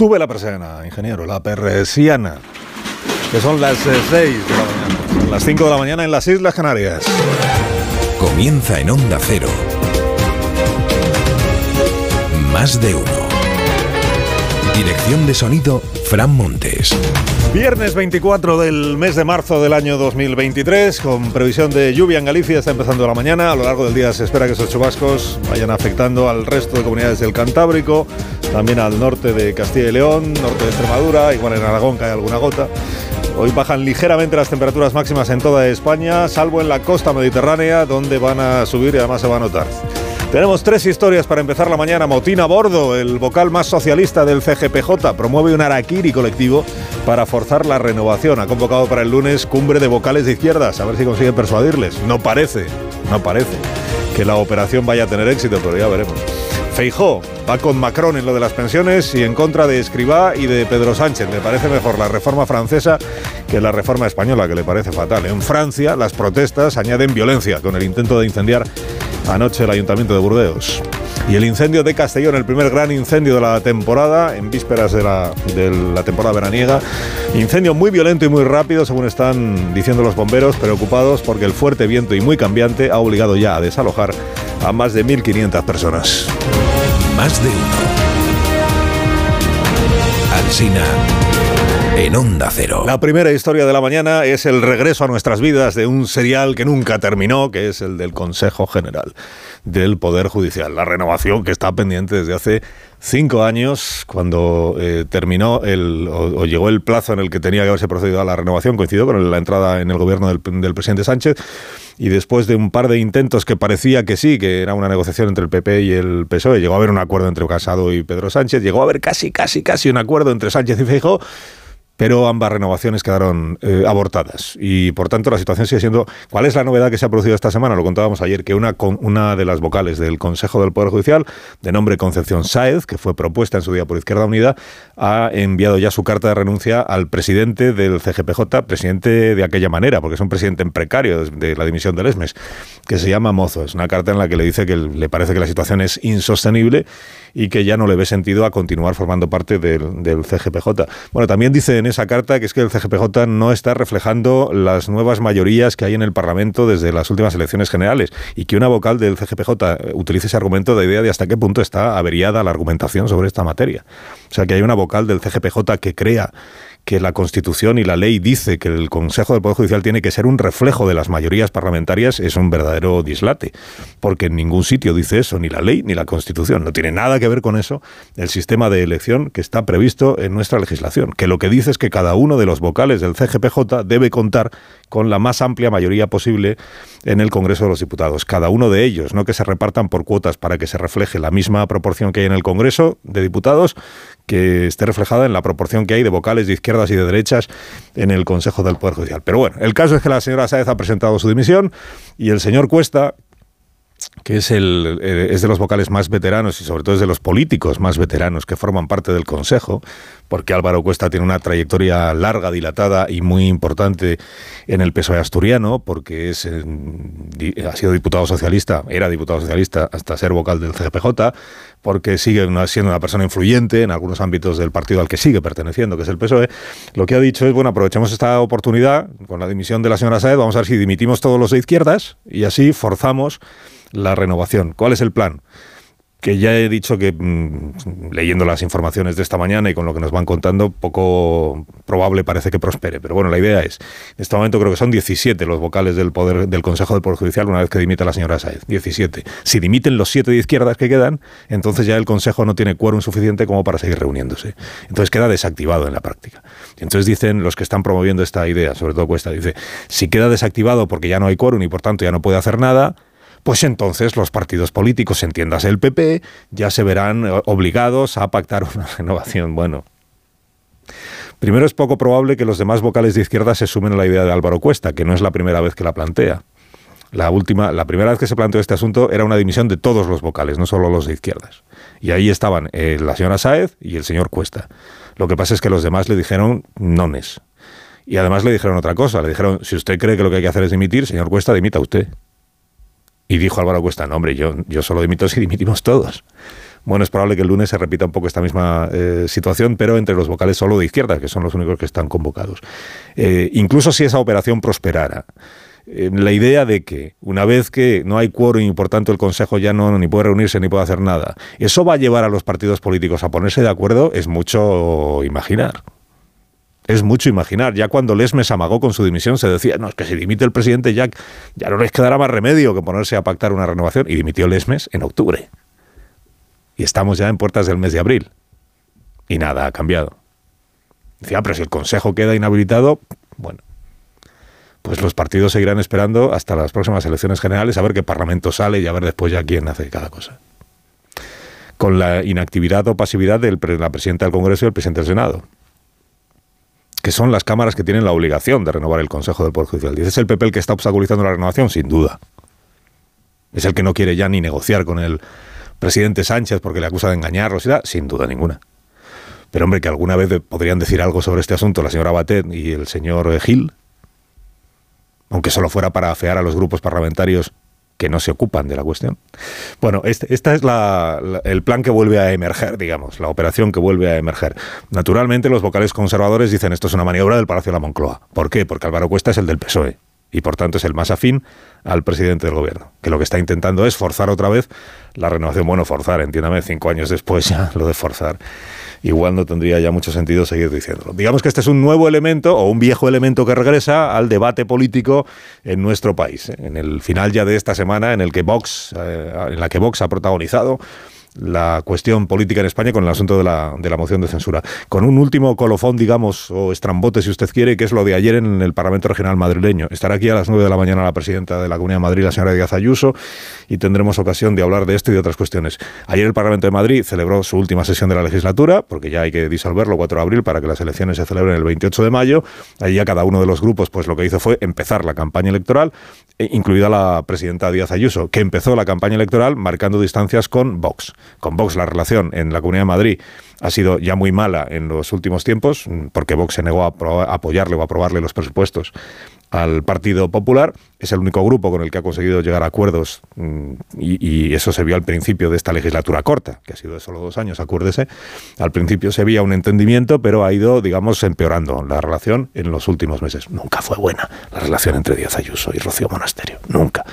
Sube la persiana, ingeniero, la persiana. Que son las 6 de la mañana. Son las 5 de la mañana en las Islas Canarias. Comienza en Onda Cero. Más de uno. Dirección de sonido, Fran Montes. Viernes 24 del mes de marzo del año 2023, con previsión de lluvia en Galicia, está empezando la mañana. A lo largo del día se espera que esos chubascos vayan afectando al resto de comunidades del Cantábrico, también al norte de Castilla y León, norte de Extremadura, igual en Aragón cae alguna gota. Hoy bajan ligeramente las temperaturas máximas en toda España, salvo en la costa mediterránea, donde van a subir y además se va a notar. Tenemos tres historias para empezar la mañana. Motina Bordo, el vocal más socialista del CGPJ, promueve un araquiri colectivo para forzar la renovación. Ha convocado para el lunes cumbre de vocales de izquierdas. A ver si consiguen persuadirles. No parece, no parece que la operación vaya a tener éxito, pero ya veremos. Feijó va con Macron en lo de las pensiones y en contra de Escribá y de Pedro Sánchez. Le parece mejor la reforma francesa que la reforma española, que le parece fatal. En Francia, las protestas añaden violencia con el intento de incendiar anoche el Ayuntamiento de Burdeos. Y el incendio de Castellón, el primer gran incendio de la temporada, en vísperas de la, de la, temporada veraniega. Incendio muy violento y muy rápido, según están diciendo los bomberos, preocupados porque el fuerte viento y muy cambiante ha obligado ya a desalojar a más de 1.500 personas. Más de uno. Alsina en Onda Cero. La primera historia de la mañana es el regreso a nuestras vidas de un serial que nunca terminó, que es el del Consejo General del Poder Judicial. La renovación que está pendiente desde hace cinco años, cuando eh, terminó el, o, llegó el plazo en el que tenía que haberse procedido a la renovación, coincidió con la entrada en el gobierno del, del presidente Sánchez y después de un par de intentos que parecía que sí, que era una negociación entre el PP y el PSOE, llegó a haber un acuerdo entre Casado y Pedro Sánchez, llegó a haber casi, casi, casi un acuerdo entre Sánchez y Feijóo, pero ambas renovaciones quedaron eh, abortadas. Y por tanto la situación sigue siendo... ¿Cuál es la novedad que se ha producido esta semana? Lo contábamos ayer, que una, una de las vocales del Consejo del Poder Judicial, de nombre Concepción Sáez, que fue propuesta en su día por Izquierda Unida, ha enviado ya su carta de renuncia al presidente del CGPJ, presidente de aquella manera, porque es un presidente en precario de la dimisión del ESMES, que se llama Mozo. Es una carta en la que le dice que le parece que la situación es insostenible y que ya no le ve sentido a continuar formando parte del, del CGPJ. Bueno, también dice en esa carta que es que el CGPJ no está reflejando las nuevas mayorías que hay en el Parlamento desde las últimas elecciones generales y que una vocal del CGPJ utilice ese argumento de idea de hasta qué punto está averiada la argumentación sobre esta materia. O sea, que hay una vocal del CGPJ que crea que la Constitución y la ley dice que el Consejo del Poder Judicial tiene que ser un reflejo de las mayorías parlamentarias es un verdadero dislate, porque en ningún sitio dice eso, ni la ley ni la Constitución. No tiene nada que ver con eso el sistema de elección que está previsto en nuestra legislación, que lo que dice es que cada uno de los vocales del CGPJ debe contar con la más amplia mayoría posible en el Congreso de los Diputados. Cada uno de ellos, no que se repartan por cuotas para que se refleje la misma proporción que hay en el Congreso de Diputados, que esté reflejada en la proporción que hay de vocales de izquierdas y de derechas en el Consejo del Poder Judicial. Pero bueno, el caso es que la señora Sáez ha presentado su dimisión y el señor Cuesta, es, el, eh, es de los vocales más veteranos y sobre todo es de los políticos más veteranos que forman parte del Consejo, porque Álvaro Cuesta tiene una trayectoria larga, dilatada y muy importante en el PSOE asturiano, porque es, eh, ha sido diputado socialista, era diputado socialista hasta ser vocal del CGPJ, porque sigue siendo una persona influyente en algunos ámbitos del partido al que sigue perteneciendo, que es el PSOE. Lo que ha dicho es, bueno, aprovechemos esta oportunidad con la dimisión de la señora Saed, vamos a ver si dimitimos todos los de izquierdas y así forzamos la renovación. ¿Cuál es el plan? que ya he dicho que mm, leyendo las informaciones de esta mañana y con lo que nos van contando, poco probable parece que prospere. Pero bueno, la idea es, en este momento creo que son 17 los vocales del poder del Consejo del Poder Judicial una vez que dimita la señora Saez. 17. Si dimiten los 7 de izquierdas que quedan, entonces ya el Consejo no tiene quórum suficiente como para seguir reuniéndose. Entonces queda desactivado en la práctica. Entonces dicen los que están promoviendo esta idea, sobre todo Cuesta, dice, si queda desactivado porque ya no hay quórum y por tanto ya no puede hacer nada, pues entonces los partidos políticos, entiendas el PP, ya se verán eh, obligados a pactar una renovación. Bueno, primero es poco probable que los demás vocales de izquierda se sumen a la idea de Álvaro Cuesta, que no es la primera vez que la plantea. La última, la primera vez que se planteó este asunto era una dimisión de todos los vocales, no solo los de izquierdas. Y ahí estaban eh, la señora Sáez y el señor Cuesta. Lo que pasa es que los demás le dijeron nones. Y además le dijeron otra cosa, le dijeron, si usted cree que lo que hay que hacer es dimitir, señor Cuesta, dimita usted. Y dijo Álvaro Cuesta, no hombre, yo, yo solo dimito si dimitimos todos. Bueno, es probable que el lunes se repita un poco esta misma eh, situación, pero entre los vocales solo de izquierda, que son los únicos que están convocados. Eh, incluso si esa operación prosperara, eh, la idea de que una vez que no hay quórum y por tanto el Consejo ya no ni puede reunirse ni puede hacer nada, eso va a llevar a los partidos políticos a ponerse de acuerdo es mucho imaginar. Es mucho imaginar. Ya cuando Lesmes amagó con su dimisión se decía, no, es que si dimite el presidente Jack, ya no les quedará más remedio que ponerse a pactar una renovación. Y dimitió Lesmes en octubre. Y estamos ya en puertas del mes de abril. Y nada ha cambiado. Decía, ah, pero si el Consejo queda inhabilitado, bueno, pues los partidos seguirán esperando hasta las próximas elecciones generales a ver qué Parlamento sale y a ver después ya quién hace cada cosa. Con la inactividad o pasividad de la presidenta del Congreso y el presidente del Senado, que son las cámaras que tienen la obligación de renovar el Consejo del Poder Judicial. ¿Es el PP el que está obstaculizando la renovación? Sin duda. Es el que no quiere ya ni negociar con el presidente Sánchez porque le acusa de engañarlos y Sin duda ninguna. Pero hombre, que alguna vez podrían decir algo sobre este asunto la señora Batet y el señor Gil, aunque solo fuera para afear a los grupos parlamentarios que no se ocupan de la cuestión. Bueno, este, es el plan que vuelve a emerger, digamos, la operación que vuelve a emerger. Naturalmente, los vocales conservadores dicen esto es una maniobra del Palacio de la Moncloa. ¿Por qué? Porque Álvaro Cuesta es el del PSOE y por tanto es el más afín al presidente del gobierno, que lo que está intentando es forzar otra vez la renovación. Bueno, forzar, entiéndame, cinco años después ya lo de forzar igual no tendría ya mucho sentido seguir diciéndolo. Digamos que este es un nuevo elemento o un viejo elemento que regresa al debate político en nuestro país. ¿eh? En el final ya de esta semana, en el que Vox, eh, en la que Vox ha protagonizado la cuestión política en España con el asunto de la, de la moción de censura. Con un último colofón, digamos, o estrambote, si usted quiere, que es lo de ayer en el Parlamento Regional madrileño. Estará aquí a las 9 de la mañana la presidenta de la Comunidad de Madrid, la señora Díaz Ayuso, y tendremos ocasión de hablar de esto y de otras cuestiones. Ayer el Parlamento de Madrid celebró su última sesión de la legislatura, porque ya hay que disolverlo 4 de abril para que las elecciones se celebren el 28 de mayo. Allí ya cada uno de los grupos, pues lo que hizo fue empezar la campaña electoral, e incluida la presidenta Díaz Ayuso, que empezó la campaña electoral marcando distancias con Vox con Vox la relación en la Comunidad de Madrid ha sido ya muy mala en los últimos tiempos, porque Vox se negó a apoyarle o a aprobarle los presupuestos al Partido Popular. Es el único grupo con el que ha conseguido llegar a acuerdos mm, y, eso se vio al principio de esta legislatura corta, que ha sido de solo dos años, acuérdese. Al principio se veía un entendimiento, pero ha ido, digamos, empeorando la relación en los últimos meses. Nunca fue buena la relación entre Díaz Ayuso y Rocío Monasterio, nunca.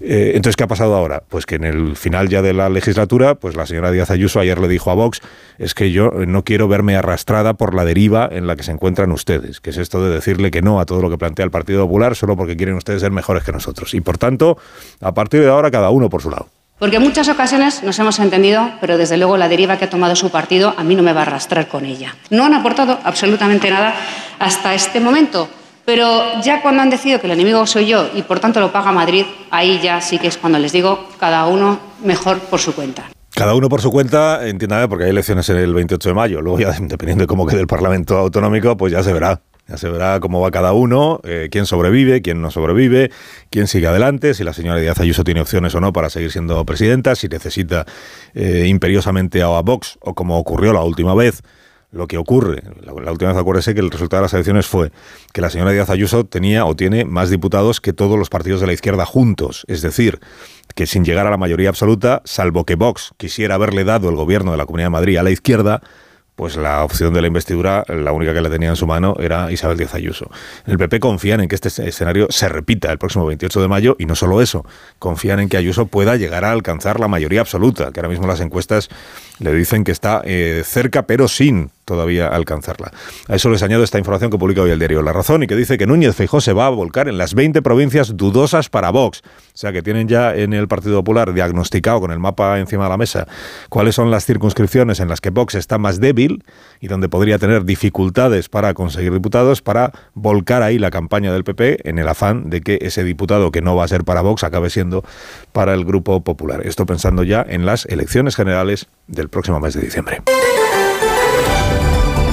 Eh, entonces, ¿qué ha pasado ahora? Pues que en el final ya de la legislatura, pues la señora Díaz Ayuso ayer le dijo a Vox, es que yo no quiero verme arrastrada por la deriva en la que se encuentran ustedes, que es esto de decirle que no a todo lo que plantea el Partido Popular solo porque quieren ustedes ser mejores que nosotros. Y por tanto, a partir de ahora, cada uno por su lado. Porque en muchas ocasiones nos hemos entendido, pero desde luego la deriva que ha tomado su partido a mí no me va a arrastrar con ella. No han aportado absolutamente nada hasta este momento. Pero ya cuando han decidido que el enemigo soy yo y por tanto lo paga Madrid, ahí ya sí que es cuando les digo cada uno mejor por su cuenta. Cada uno por su cuenta, entiéndame, porque hay elecciones el 28 de mayo. Luego ya, dependiendo de cómo quede el Parlamento Autonómico, pues ya se verá. Ya se verá cómo va cada uno, eh, quién sobrevive, quién no sobrevive, quién sigue adelante, si la señora Díaz Ayuso tiene opciones o no para seguir siendo presidenta, si necesita eh, imperiosamente a Vox, o como ocurrió la última vez, lo que ocurre, la, última vez acuérdese que el resultado de las elecciones fue que la señora Díaz Ayuso tenía o tiene más diputados que todos los partidos de la izquierda juntos, es decir, que sin llegar a la mayoría absoluta, salvo que Vox quisiera haberle dado el gobierno de la Comunidad de Madrid a la izquierda, pues la opción de la investidura, la única que le tenía en su mano era Isabel Díaz Ayuso. el PP confían en que este escenario se repita el próximo 28 de mayo y no solo eso, confían en que Ayuso pueda llegar a alcanzar la mayoría absoluta, que ahora mismo las encuestas le dicen que está eh, cerca pero sin todavía alcanzarla. A eso les añado esta información que publica hoy el diario La Razón y que dice que Núñez Feijó se va a volcar en las 20 provincias dudosas para Vox. O sea, que tienen ya en el Partido Popular diagnosticado con el mapa encima de la mesa cuáles son las circunscripciones en las que Vox está más débil y donde podría tener dificultades para conseguir diputados para volcar ahí la campaña del PP en el afán de que ese diputado que no va a ser para Vox acabe siendo para el Grupo Popular. Esto pensando ya en las elecciones generales del próximo mes de diciembre.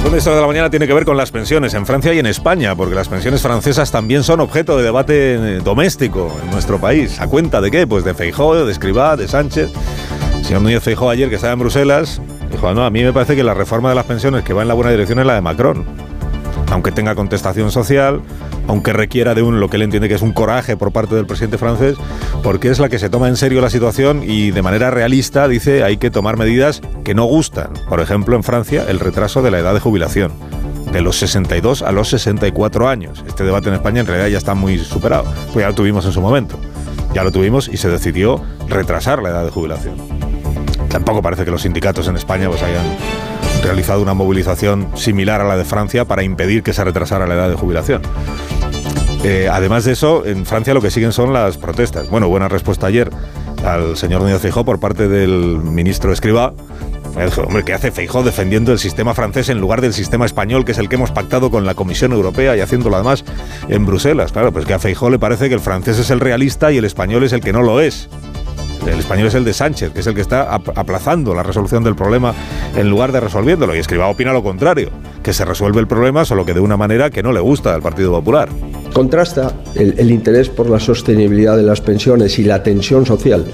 La de la mañana tiene que ver con las pensiones en Francia y en España, porque las pensiones francesas también son objeto de debate eh, doméstico en nuestro país. ¿A cuenta de qué? Pues de Feijóo, de Escribá, de Sánchez. El señor Núñez Feijóo ayer, que estaba en Bruselas, dijo, no, a mí me parece que la reforma de las pensiones que va en la buena dirección es la de Macron. Aunque tenga contestación social, aunque requiera de un lo que él entiende que es un coraje por parte del presidente francés, porque es la que se toma en serio la situación y de manera realista dice hay que tomar medidas que no gustan. Por ejemplo, en Francia, el retraso de la edad de jubilación de los 62 a los 64 años. Este debate en España en realidad ya está muy superado, pues ya lo tuvimos en su momento. Ya lo tuvimos y se decidió retrasar la edad de jubilación. Tampoco parece que los sindicatos en España pues hayan realizado una movilización similar a la de Francia para impedir que se retrasara la edad de jubilación. Eh, además de eso, en Francia lo que siguen son las protestas. Bueno, buena respuesta ayer al señor Núñez Feijóo por parte del ministro Escribá. Hombre, ¿qué hace Feijóo defendiendo el sistema francés en lugar del sistema español, que es el que hemos pactado con la Comisión Europea y haciéndolo además en Bruselas? Claro, pues que a Feijóo le parece que el francés es el realista y el español es el que no lo es. El español es el de Sánchez, que es el que está aplazando la resolución del problema en lugar de resolviéndolo. Y Escribá opina lo contrario, que se resuelve el problema solo que de una manera que no le gusta al Partido Popular. Contrasta el, el interés por la sostenibilidad de las pensiones y la tensión social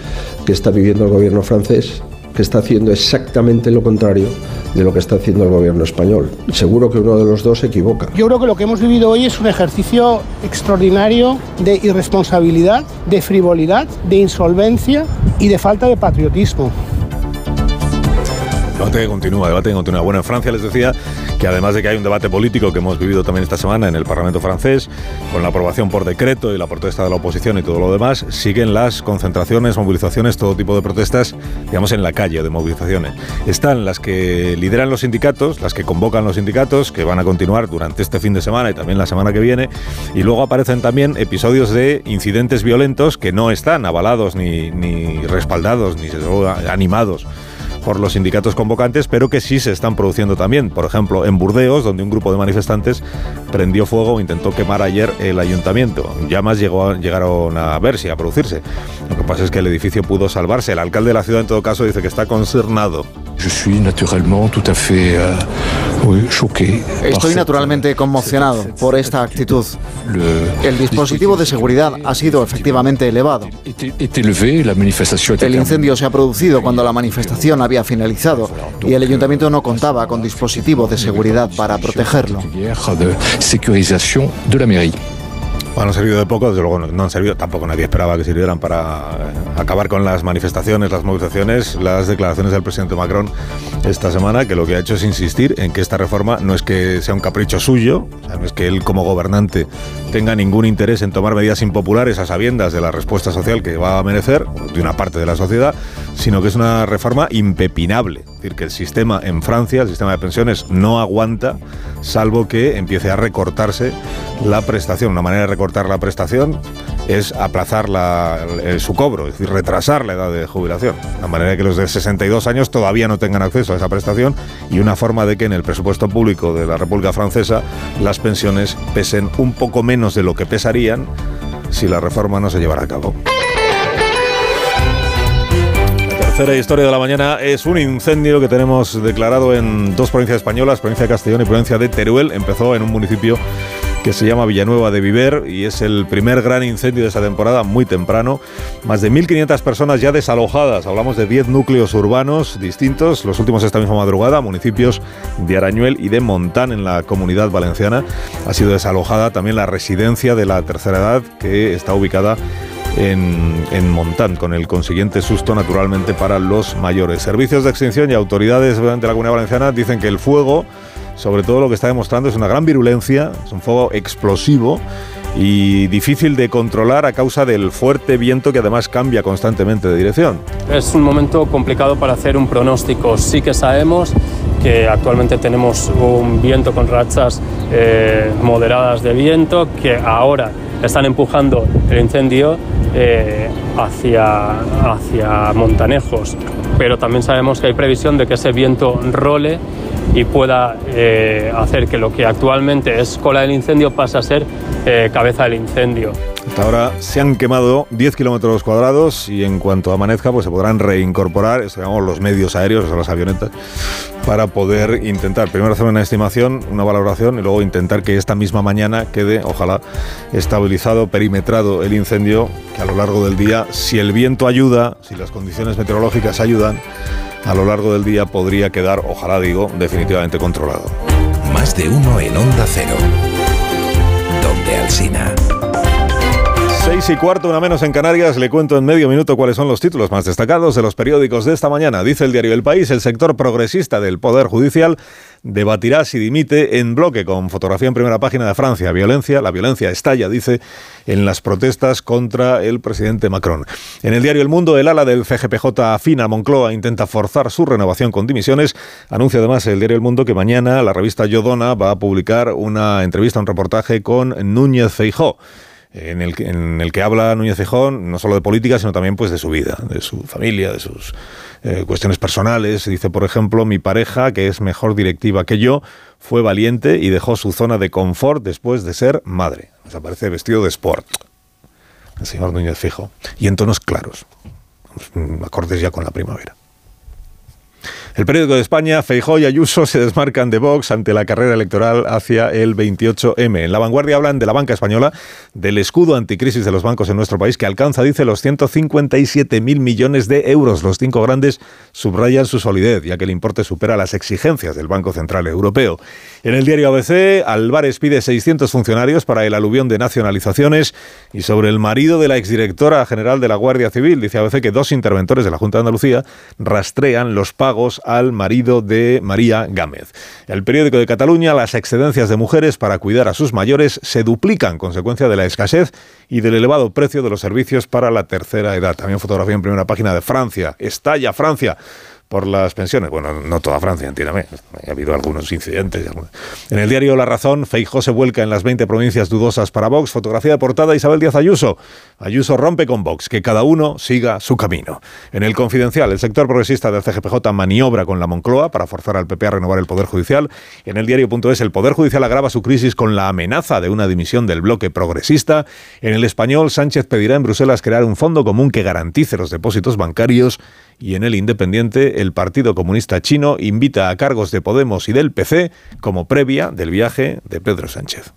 que está viviendo el gobierno francés que está haciendo exactamente lo contrario de lo que está haciendo el gobierno español. Seguro que uno de los dos se equivoca. Yo creo que lo que hemos vivido hoy es un ejercicio extraordinario de irresponsabilidad, de frivolidad, de insolvencia y de falta de patriotismo. Debate que continúa, debate que continúa. Bueno, en Francia les decía que además de que hay un debate político que hemos vivido también esta semana en el Parlamento francés, con la aprobación por decreto y la protesta de la oposición y todo lo demás, siguen las concentraciones, movilizaciones, todo tipo de protestas, digamos, en la calle, de movilizaciones. Están las que lideran los sindicatos, las que convocan los sindicatos, que van a continuar durante este fin de semana y también la semana que viene, y luego aparecen también episodios de incidentes violentos que no están avalados ni, ni respaldados, ni animados por los sindicatos convocantes, pero que sí se están produciendo también. Por ejemplo, en Burdeos, donde un grupo de manifestantes prendió fuego e intentó quemar ayer el ayuntamiento. Llamas llegó llegaron a verse, a producirse. Lo que pasa es que el edificio pudo salvarse. El alcalde de la ciudad, en todo caso, dice que está concernado. Estoy naturalmente conmocionado por esta actitud. El dispositivo de seguridad ha sido efectivamente elevado. El incendio se ha producido cuando la manifestación había finalizado y el ayuntamiento no contaba con dispositivo de seguridad para protegerlo. Bueno, han servido de poco, desde luego no, han servido, tampoco nadie esperaba que sirvieran para eh, acabar con las manifestaciones, las movilizaciones, las declaraciones del presidente Macron esta semana, que lo que ha hecho es insistir en que esta reforma no es que sea un capricho suyo, no es que él como gobernante tenga ningún interés en tomar medidas impopulares a sabiendas de la respuesta social que va a merecer, de una parte de la sociedad, sino que es una reforma impepinable. Es decir, que el sistema en Francia, el sistema de pensiones, no aguanta, salvo que empiece a recortarse la prestación, una manera de cortar la prestación es aplazar su cobro, es decir, retrasar la edad de jubilación, de manera que los de 62 años todavía no tengan acceso a esa prestación y una forma de que en el presupuesto público de la República Francesa las pensiones pesen un poco menos de lo que pesarían si la reforma no se llevara a cabo. La tercera historia de la mañana es un incendio que tenemos declarado en dos provincias españolas, provincia de Castellón y provincia de Teruel. Empezó en un municipio que se llama Villanueva de Viver y es el primer gran incendio de esa temporada, muy temprano. Más de 1.500 personas ya desalojadas. Hablamos de 10 núcleos urbanos distintos, los últimos esta misma madrugada, municipios de Arañuel y de Montán en la comunidad valenciana. Ha sido desalojada también la residencia de la tercera edad que está ubicada en, en, Montán, con el consiguiente susto naturalmente para los mayores. Servicios de extinción y autoridades de la comunidad valenciana dicen que el fuego sobre todo lo que está demostrando es una gran virulencia, es un fuego explosivo y difícil de controlar a causa del fuerte viento que además cambia constantemente de dirección. Es un momento complicado para hacer un pronóstico. Sí que sabemos que actualmente tenemos un viento con rachas eh, moderadas de viento que ahora están empujando el incendio eh, hacia, hacia Montanejos. Pero también sabemos que hay previsión de que ese viento role y pueda eh, hacer que lo que actualmente es cola del incendio pase a ser eh, cabeza del incendio. Hasta ahora se han quemado 10 kilómetros cuadrados y en cuanto amanezca pues se podrán reincorporar los medios aéreos, o sea, las avionetas, para poder intentar primero hacer una estimación, una valoración y luego intentar que esta misma mañana quede, ojalá, estabilizado, perimetrado el incendio, que a lo largo del día, si el viento ayuda, si las condiciones meteorológicas ayudan, a lo largo del día podría quedar, ojalá digo, definitivamente controlado. Más de uno en Onda Cero. Donde Alsina. Seis y cuarto, una menos en Canarias. Le cuento en medio minuto cuáles son los títulos más destacados de los periódicos de esta mañana. Dice el diario El País, el sector progresista del Poder Judicial debatirá si dimite en bloque con fotografía en primera página de Francia. Violencia, la violencia estalla, dice, en las protestas contra el presidente Macron. En el diario El Mundo, el ala del CGPJ afina Moncloa intenta forzar su renovación con dimisiones. Anuncia además el diario El Mundo que mañana la revista Yodona va a publicar una entrevista, un reportaje con Núñez Feijó en el, que habla Núñez Cejón no solo de política, sino también pues de su vida, de su familia, de sus eh, cuestiones personales. Dice, por ejemplo, mi pareja, que es mejor directiva que yo, fue valiente y dejó su zona de confort después de ser madre. O aparece vestido de sport. El señor Núñez Fijo. Y en tonos claros. Acordes ya con la primavera. El periódico de España, Feijó y Ayuso se desmarcan de Vox ante la carrera electoral hacia el 28M. En la vanguardia hablan de la banca española, del escudo anticrisis de los bancos en nuestro país, que alcanza, dice, los 157.000 millones de euros. Los cinco grandes subrayan su solidez, ya que el importe supera las exigencias del Banco Central Europeo. En el diario ABC, Álvarez pide 600 funcionarios para el aluvión de nacionalizaciones y sobre el marido de la exdirectora general de la Guardia Civil, dice ABC que dos interventores de la Junta de Andalucía rastrean los pagos al marido de María Gámez. El periódico de Cataluña, las excedencias de mujeres para cuidar a sus mayores se duplican consecuencia de la escasez y del elevado precio de los servicios para la tercera edad. También fotografía en primera página de Francia. Estalla Francia por las pensiones. Bueno, no toda Francia, entiéndame. Ha habido algunos incidentes. En el diario La Razón, Feijó se vuelca en las 20 provincias dudosas para Vox. Fotografía de portada Isabel Díaz Ayuso. Ayuso rompe con Vox, que cada uno siga su camino. En el Confidencial, el sector progresista del CGPJ maniobra con la Moncloa para forzar al PP a renovar el Poder Judicial. En el diario.es, el Poder Judicial agrava su crisis con la amenaza de una dimisión del bloque progresista. En el Español, Sánchez pedirá en Bruselas crear un fondo común que garantice los depósitos bancarios y en el Independiente el Partido Comunista Chino invita a cargos de Podemos y del PC como previa del viaje de Pedro Sánchez.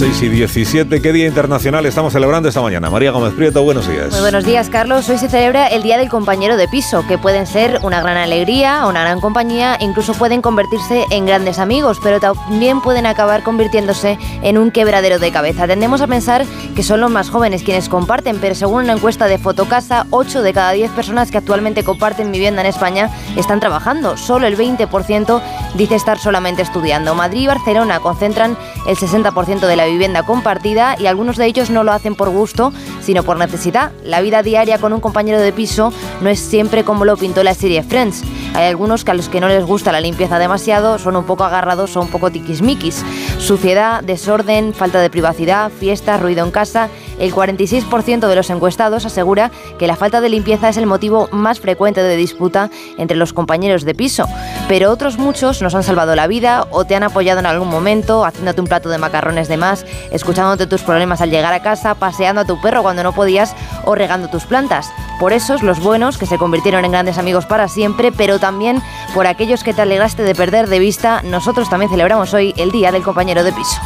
6 y 17. ¿Qué día internacional estamos celebrando esta mañana? María Gómez Prieto, buenos días. Muy buenos días, Carlos. Hoy se celebra el Día del Compañero de Piso, que pueden ser una gran alegría, una gran compañía, incluso pueden convertirse en grandes amigos, pero también pueden acabar convirtiéndose en un quebradero de cabeza. Tendemos a pensar que son los más jóvenes quienes comparten, pero según una encuesta de Fotocasa, 8 de cada 10 personas que actualmente comparten vivienda en España están trabajando. Solo el 20% dice estar solamente estudiando. Madrid y Barcelona concentran el 60% de la vivienda compartida y algunos de ellos no lo hacen por gusto, sino por necesidad. La vida diaria con un compañero de piso no es siempre como lo pintó la serie Friends. Hay algunos que a los que no les gusta la limpieza demasiado son un poco agarrados o un poco tiquismiquis. Suciedad, desorden, falta de privacidad, fiestas, ruido en casa el 46% de los encuestados asegura que la falta de limpieza es el motivo más frecuente de disputa entre los compañeros de piso. Pero otros muchos nos han salvado la vida o te han apoyado en algún momento, haciéndote un plato de macarrones de más, escuchándote tus problemas al llegar a casa, paseando a tu perro cuando no podías o regando tus plantas. Por esos, los buenos, que se convirtieron en grandes amigos para siempre, pero también por aquellos que te alegraste de perder de vista, nosotros también celebramos hoy el Día del Compañero de Piso.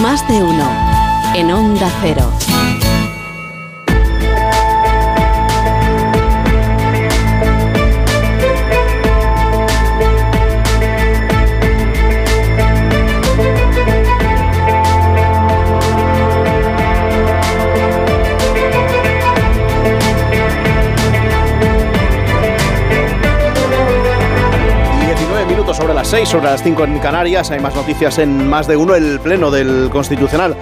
Más de uno en Onda Cero. 6 sobre las 5 en Canarias. Hay más noticias en más de uno. El Pleno del Constitucional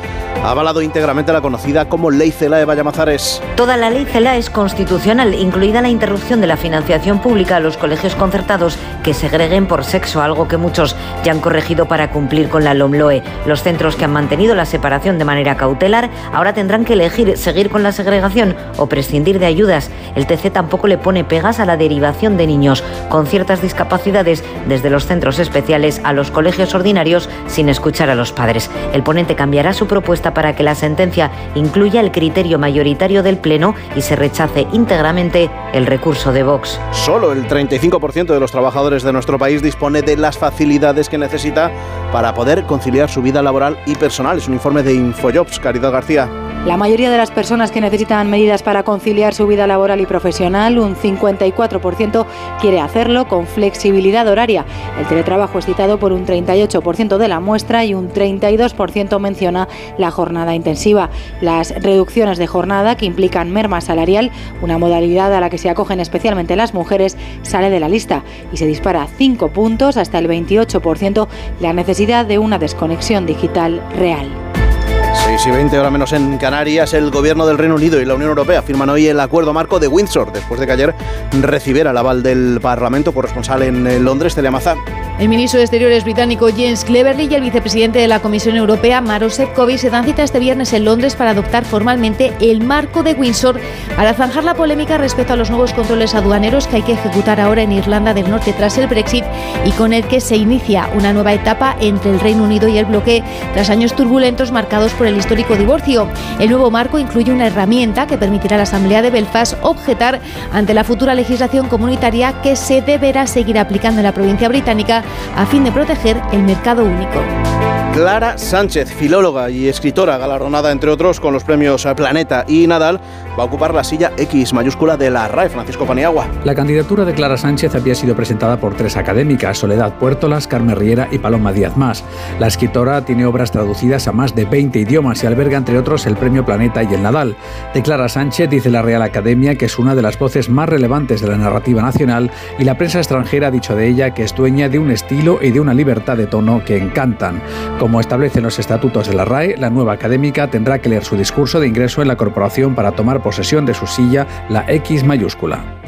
ha avalado íntegramente la conocida como Ley CELAE Vallamazares. Toda la Ley CELAE es constitucional, incluida la interrupción de la financiación pública a los colegios concertados que segreguen por sexo, algo que muchos ya han corregido para cumplir con la LOMLOE. Los centros que han mantenido la separación de manera cautelar ahora tendrán que elegir seguir con la segregación o prescindir de ayudas. El TC tampoco le pone pegas a la derivación de niños con ciertas discapacidades desde los centros especiales a los colegios ordinarios sin escuchar a los padres. El ponente cambiará su propuesta para que la sentencia incluya el criterio mayoritario del Pleno y se rechace íntegramente el recurso de Vox. Solo el 35% de los trabajadores de nuestro país dispone de las facilidades que necesita para poder conciliar su vida laboral y personal. Es un informe de Infojobs, Caridad García. La mayoría de las personas que necesitan medidas para conciliar su vida laboral y profesional, un 54% quiere hacerlo con flexibilidad horaria. El teletrabajo es citado por un 38% de la muestra y un 32% menciona la jornada intensiva. Las reducciones de jornada que implican merma salarial, una modalidad a la que se acogen especialmente las mujeres, sale de la lista y se dispara 5 puntos hasta el 28% la necesidad de una desconexión digital real. 6 y 20 horas menos en Canarias, el gobierno del Reino Unido y la Unión Europea firman hoy el acuerdo marco de Windsor, después de que ayer recibiera el aval del Parlamento corresponsal en Londres, Teleamazán. El ministro de Exteriores británico James Cleverly y el vicepresidente de la Comisión Europea, Maros Sefcovic, se dan cita este viernes en Londres para adoptar formalmente el marco de Windsor para zanjar la polémica respecto a los nuevos controles aduaneros que hay que ejecutar ahora en Irlanda del Norte tras el Brexit y con el que se inicia una nueva etapa entre el Reino Unido y el bloque tras años turbulentos marcados por el histórico divorcio. El nuevo marco incluye una herramienta que permitirá a la Asamblea de Belfast objetar ante la futura legislación comunitaria que se deberá seguir aplicando en la provincia británica a fin de proteger el mercado único. Clara Sánchez, filóloga y escritora galardonada entre otros con los premios Planeta y Nadal, va a ocupar la silla X mayúscula de la RAE, Francisco Paniagua. La candidatura de Clara Sánchez había sido presentada por tres académicas, Soledad Puertolas, Carmen Riera y Paloma Díaz Más. La escritora tiene obras traducidas a más de 20 idiomas y alberga entre otros el premio Planeta y el Nadal. De Clara Sánchez dice la Real Academia que es una de las voces más relevantes de la narrativa nacional y la prensa extranjera ha dicho de ella que es dueña de un estilo y de una libertad de tono que encantan. Establecen los estatutos de la RAE, la nueva académica tendrá que leer su discurso de ingreso en la corporación para tomar posesión de su silla, la X mayúscula.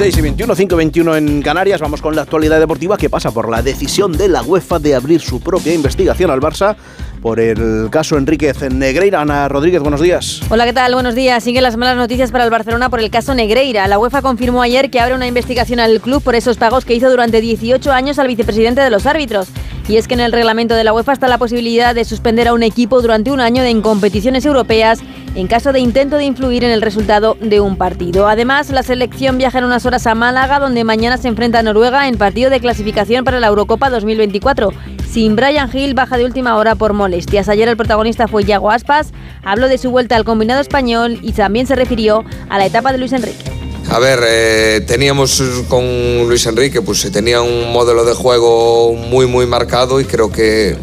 6 y 21, 5 y 21 en Canarias. Vamos con la actualidad deportiva que pasa por la decisión de la UEFA de abrir su propia investigación al Barça por el caso Enríquez Negreira. Ana Rodríguez, buenos días. Hola, ¿qué tal? Buenos días. Siguen las malas noticias para el Barcelona por el caso Negreira. La UEFA confirmó ayer que abre una investigación al club por esos pagos que hizo durante 18 años al vicepresidente de los árbitros. Y es que en el reglamento de la UEFA está la posibilidad de suspender a un equipo durante un año en competiciones europeas en caso de intento de influir en el resultado de un partido. Además, la selección viaja en unas horas a Málaga, donde mañana se enfrenta a Noruega en partido de clasificación para la Eurocopa 2024. Sin Brian Hill, baja de última hora por molestias. Ayer el protagonista fue Yago Aspas, habló de su vuelta al combinado español y también se refirió a la etapa de Luis Enrique. A ver, eh, teníamos con Luis Enrique, pues tenía un modelo de juego muy, muy marcado y creo que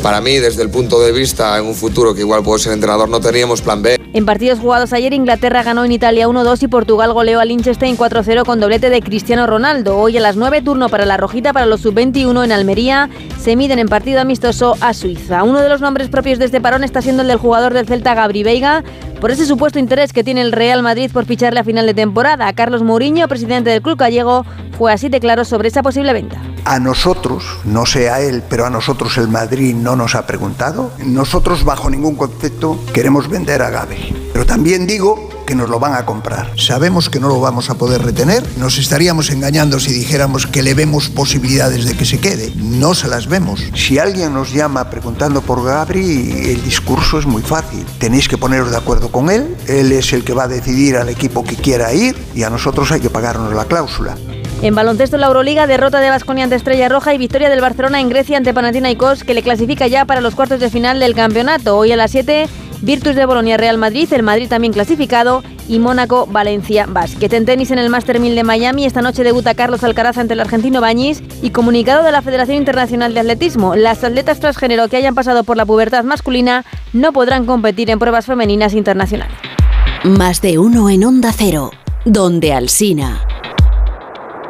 para mí, desde el punto de vista en un futuro que igual puedo ser entrenador, no teníamos plan B. En partidos jugados ayer, Inglaterra ganó en Italia 1-2 y Portugal goleó a Liechtenstein 4-0 con doblete de Cristiano Ronaldo. Hoy a las 9 turno para la rojita para los sub-21 en Almería. Se miden en partido amistoso a Suiza. Uno de los nombres propios de este parón está siendo el del jugador del Celta Gabri Veiga por ese supuesto interés que tiene el Real Madrid por ficharle a final de temporada. Carlos Mourinho, presidente del club gallego, fue así de claro sobre esa posible venta. A nosotros, no sé a él, pero a nosotros el Madrid no nos ha preguntado. Nosotros bajo ningún concepto queremos vender a Gaby. Pero también digo que nos lo van a comprar. Sabemos que no lo vamos a poder retener. Nos estaríamos engañando si dijéramos que le vemos posibilidades de que se quede. No se las vemos. Si alguien nos llama preguntando por Gabri, el discurso es muy fácil. Tenéis que poneros de acuerdo con él. Él es el que va a decidir al equipo que quiera ir y a nosotros hay que pagarnos la cláusula. En baloncesto, la Euroliga, derrota de Vasconia ante Estrella Roja y victoria del Barcelona en Grecia ante Panathinaikos, que le clasifica ya para los cuartos de final del campeonato. Hoy a las 7, Virtus de Bolonia Real Madrid, el Madrid también clasificado y Mónaco Valencia Basket. En tenis en el Master 1000 de Miami, esta noche debuta Carlos Alcaraz ante el argentino Bañis y comunicado de la Federación Internacional de Atletismo, las atletas transgénero que hayan pasado por la pubertad masculina no podrán competir en pruebas femeninas internacionales. Más de uno en Onda Cero, donde Alsina.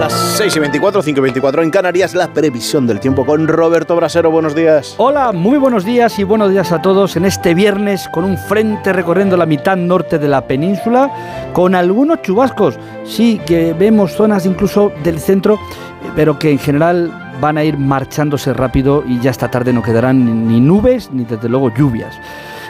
las 6 y 24, 5 y 24 en Canarias, la previsión del tiempo con Roberto Brasero. Buenos días. Hola, muy buenos días y buenos días a todos en este viernes con un frente recorriendo la mitad norte de la península con algunos chubascos. Sí, que vemos zonas incluso del centro, pero que en general van a ir marchándose rápido y ya esta tarde no quedarán ni nubes ni desde luego lluvias.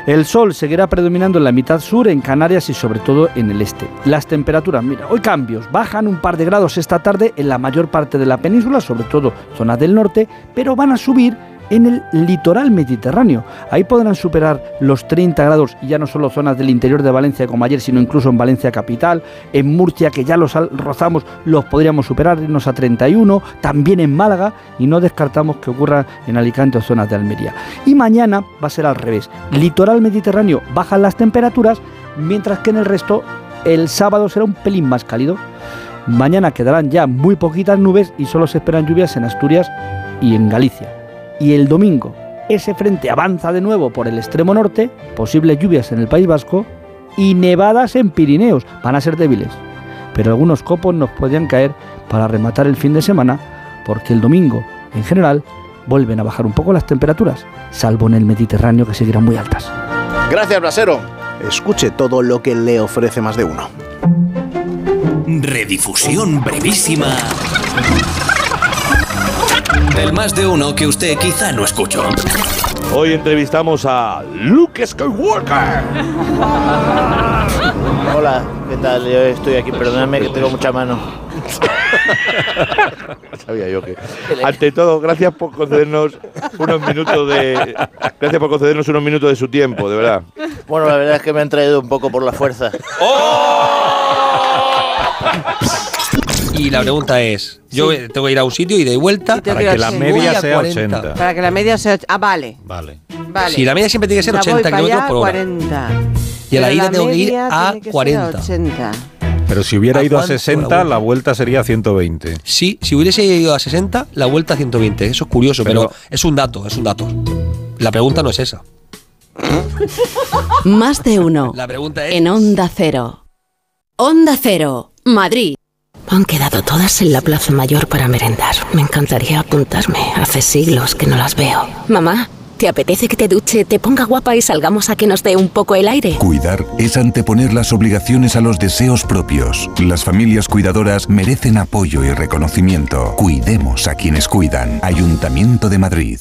El sol seguirá predominando en la mitad sur, en Canarias y sobre todo en el este. Las temperaturas, mira, hoy cambios, bajan un par de grados esta tarde en la mayor parte de la península, sobre todo zonas del norte, pero van a subir en el litoral mediterráneo. Ahí podrán superar los 30 grados y ya no solo zonas del interior de Valencia como ayer, sino incluso en Valencia capital, en Murcia que ya los rozamos, los podríamos superar, irnos a 31, también en Málaga y no descartamos que ocurra en Alicante o zonas de Almería. Y mañana va a ser al revés. Litoral mediterráneo bajan las temperaturas, mientras que en el resto el sábado será un pelín más cálido. Mañana quedarán ya muy poquitas nubes y solo se esperan lluvias en Asturias y en Galicia y el domingo ese frente avanza de nuevo por el extremo norte, posibles lluvias en el País Vasco y nevadas en Pirineos. Van a ser débiles, pero algunos copos nos podrían caer para rematar el fin de semana, porque el domingo, en general, vuelven a bajar un poco las temperaturas, salvo en el Mediterráneo que seguirán muy altas. Gracias, Brasero. Escuche todo lo que le ofrece más de uno. Redifusión brevísima del más de uno que usted quizá no escuchó. Hoy entrevistamos a Luke Skywalker. Hola, ¿qué tal? Yo estoy aquí, perdóname que tengo mucha mano. Sabía yo que. Ante todo, gracias por concedernos unos minutos de. Gracias por concedernos unos minutos de su tiempo, de verdad. Bueno, la verdad es que me han traído un poco por la fuerza. Y la pregunta es, yo tengo que ir a un sitio y de vuelta para que la media sea 80. Para que la media sea Ah, vale. Vale. Vale. Si la media siempre tiene que ser O sea, 80 voy para kilómetros por hora. 40. Y a la Pero ida tengo que ir a tiene que ser 40. 80. Pero si hubiera ¿A ido a cuánto 60, la la vuelta sería 120. Sí, si hubiese ido a 60, la vuelta a 120. Eso es curioso, pero, Pero- es un dato, es un dato. La pregunta no es esa. Más de uno. La pregunta es... En Onda Cero. Onda Cero, Madrid. Han quedado todas en la Plaza Mayor para merendar. Me encantaría apuntarme. Hace siglos que no las veo. Mamá, ¿te apetece que te duche, te ponga guapa y salgamos a que nos dé un poco el aire? Cuidar es anteponer las obligaciones a los deseos propios. Las familias cuidadoras merecen apoyo y reconocimiento. Cuidemos a quienes cuidan. Ayuntamiento de Madrid.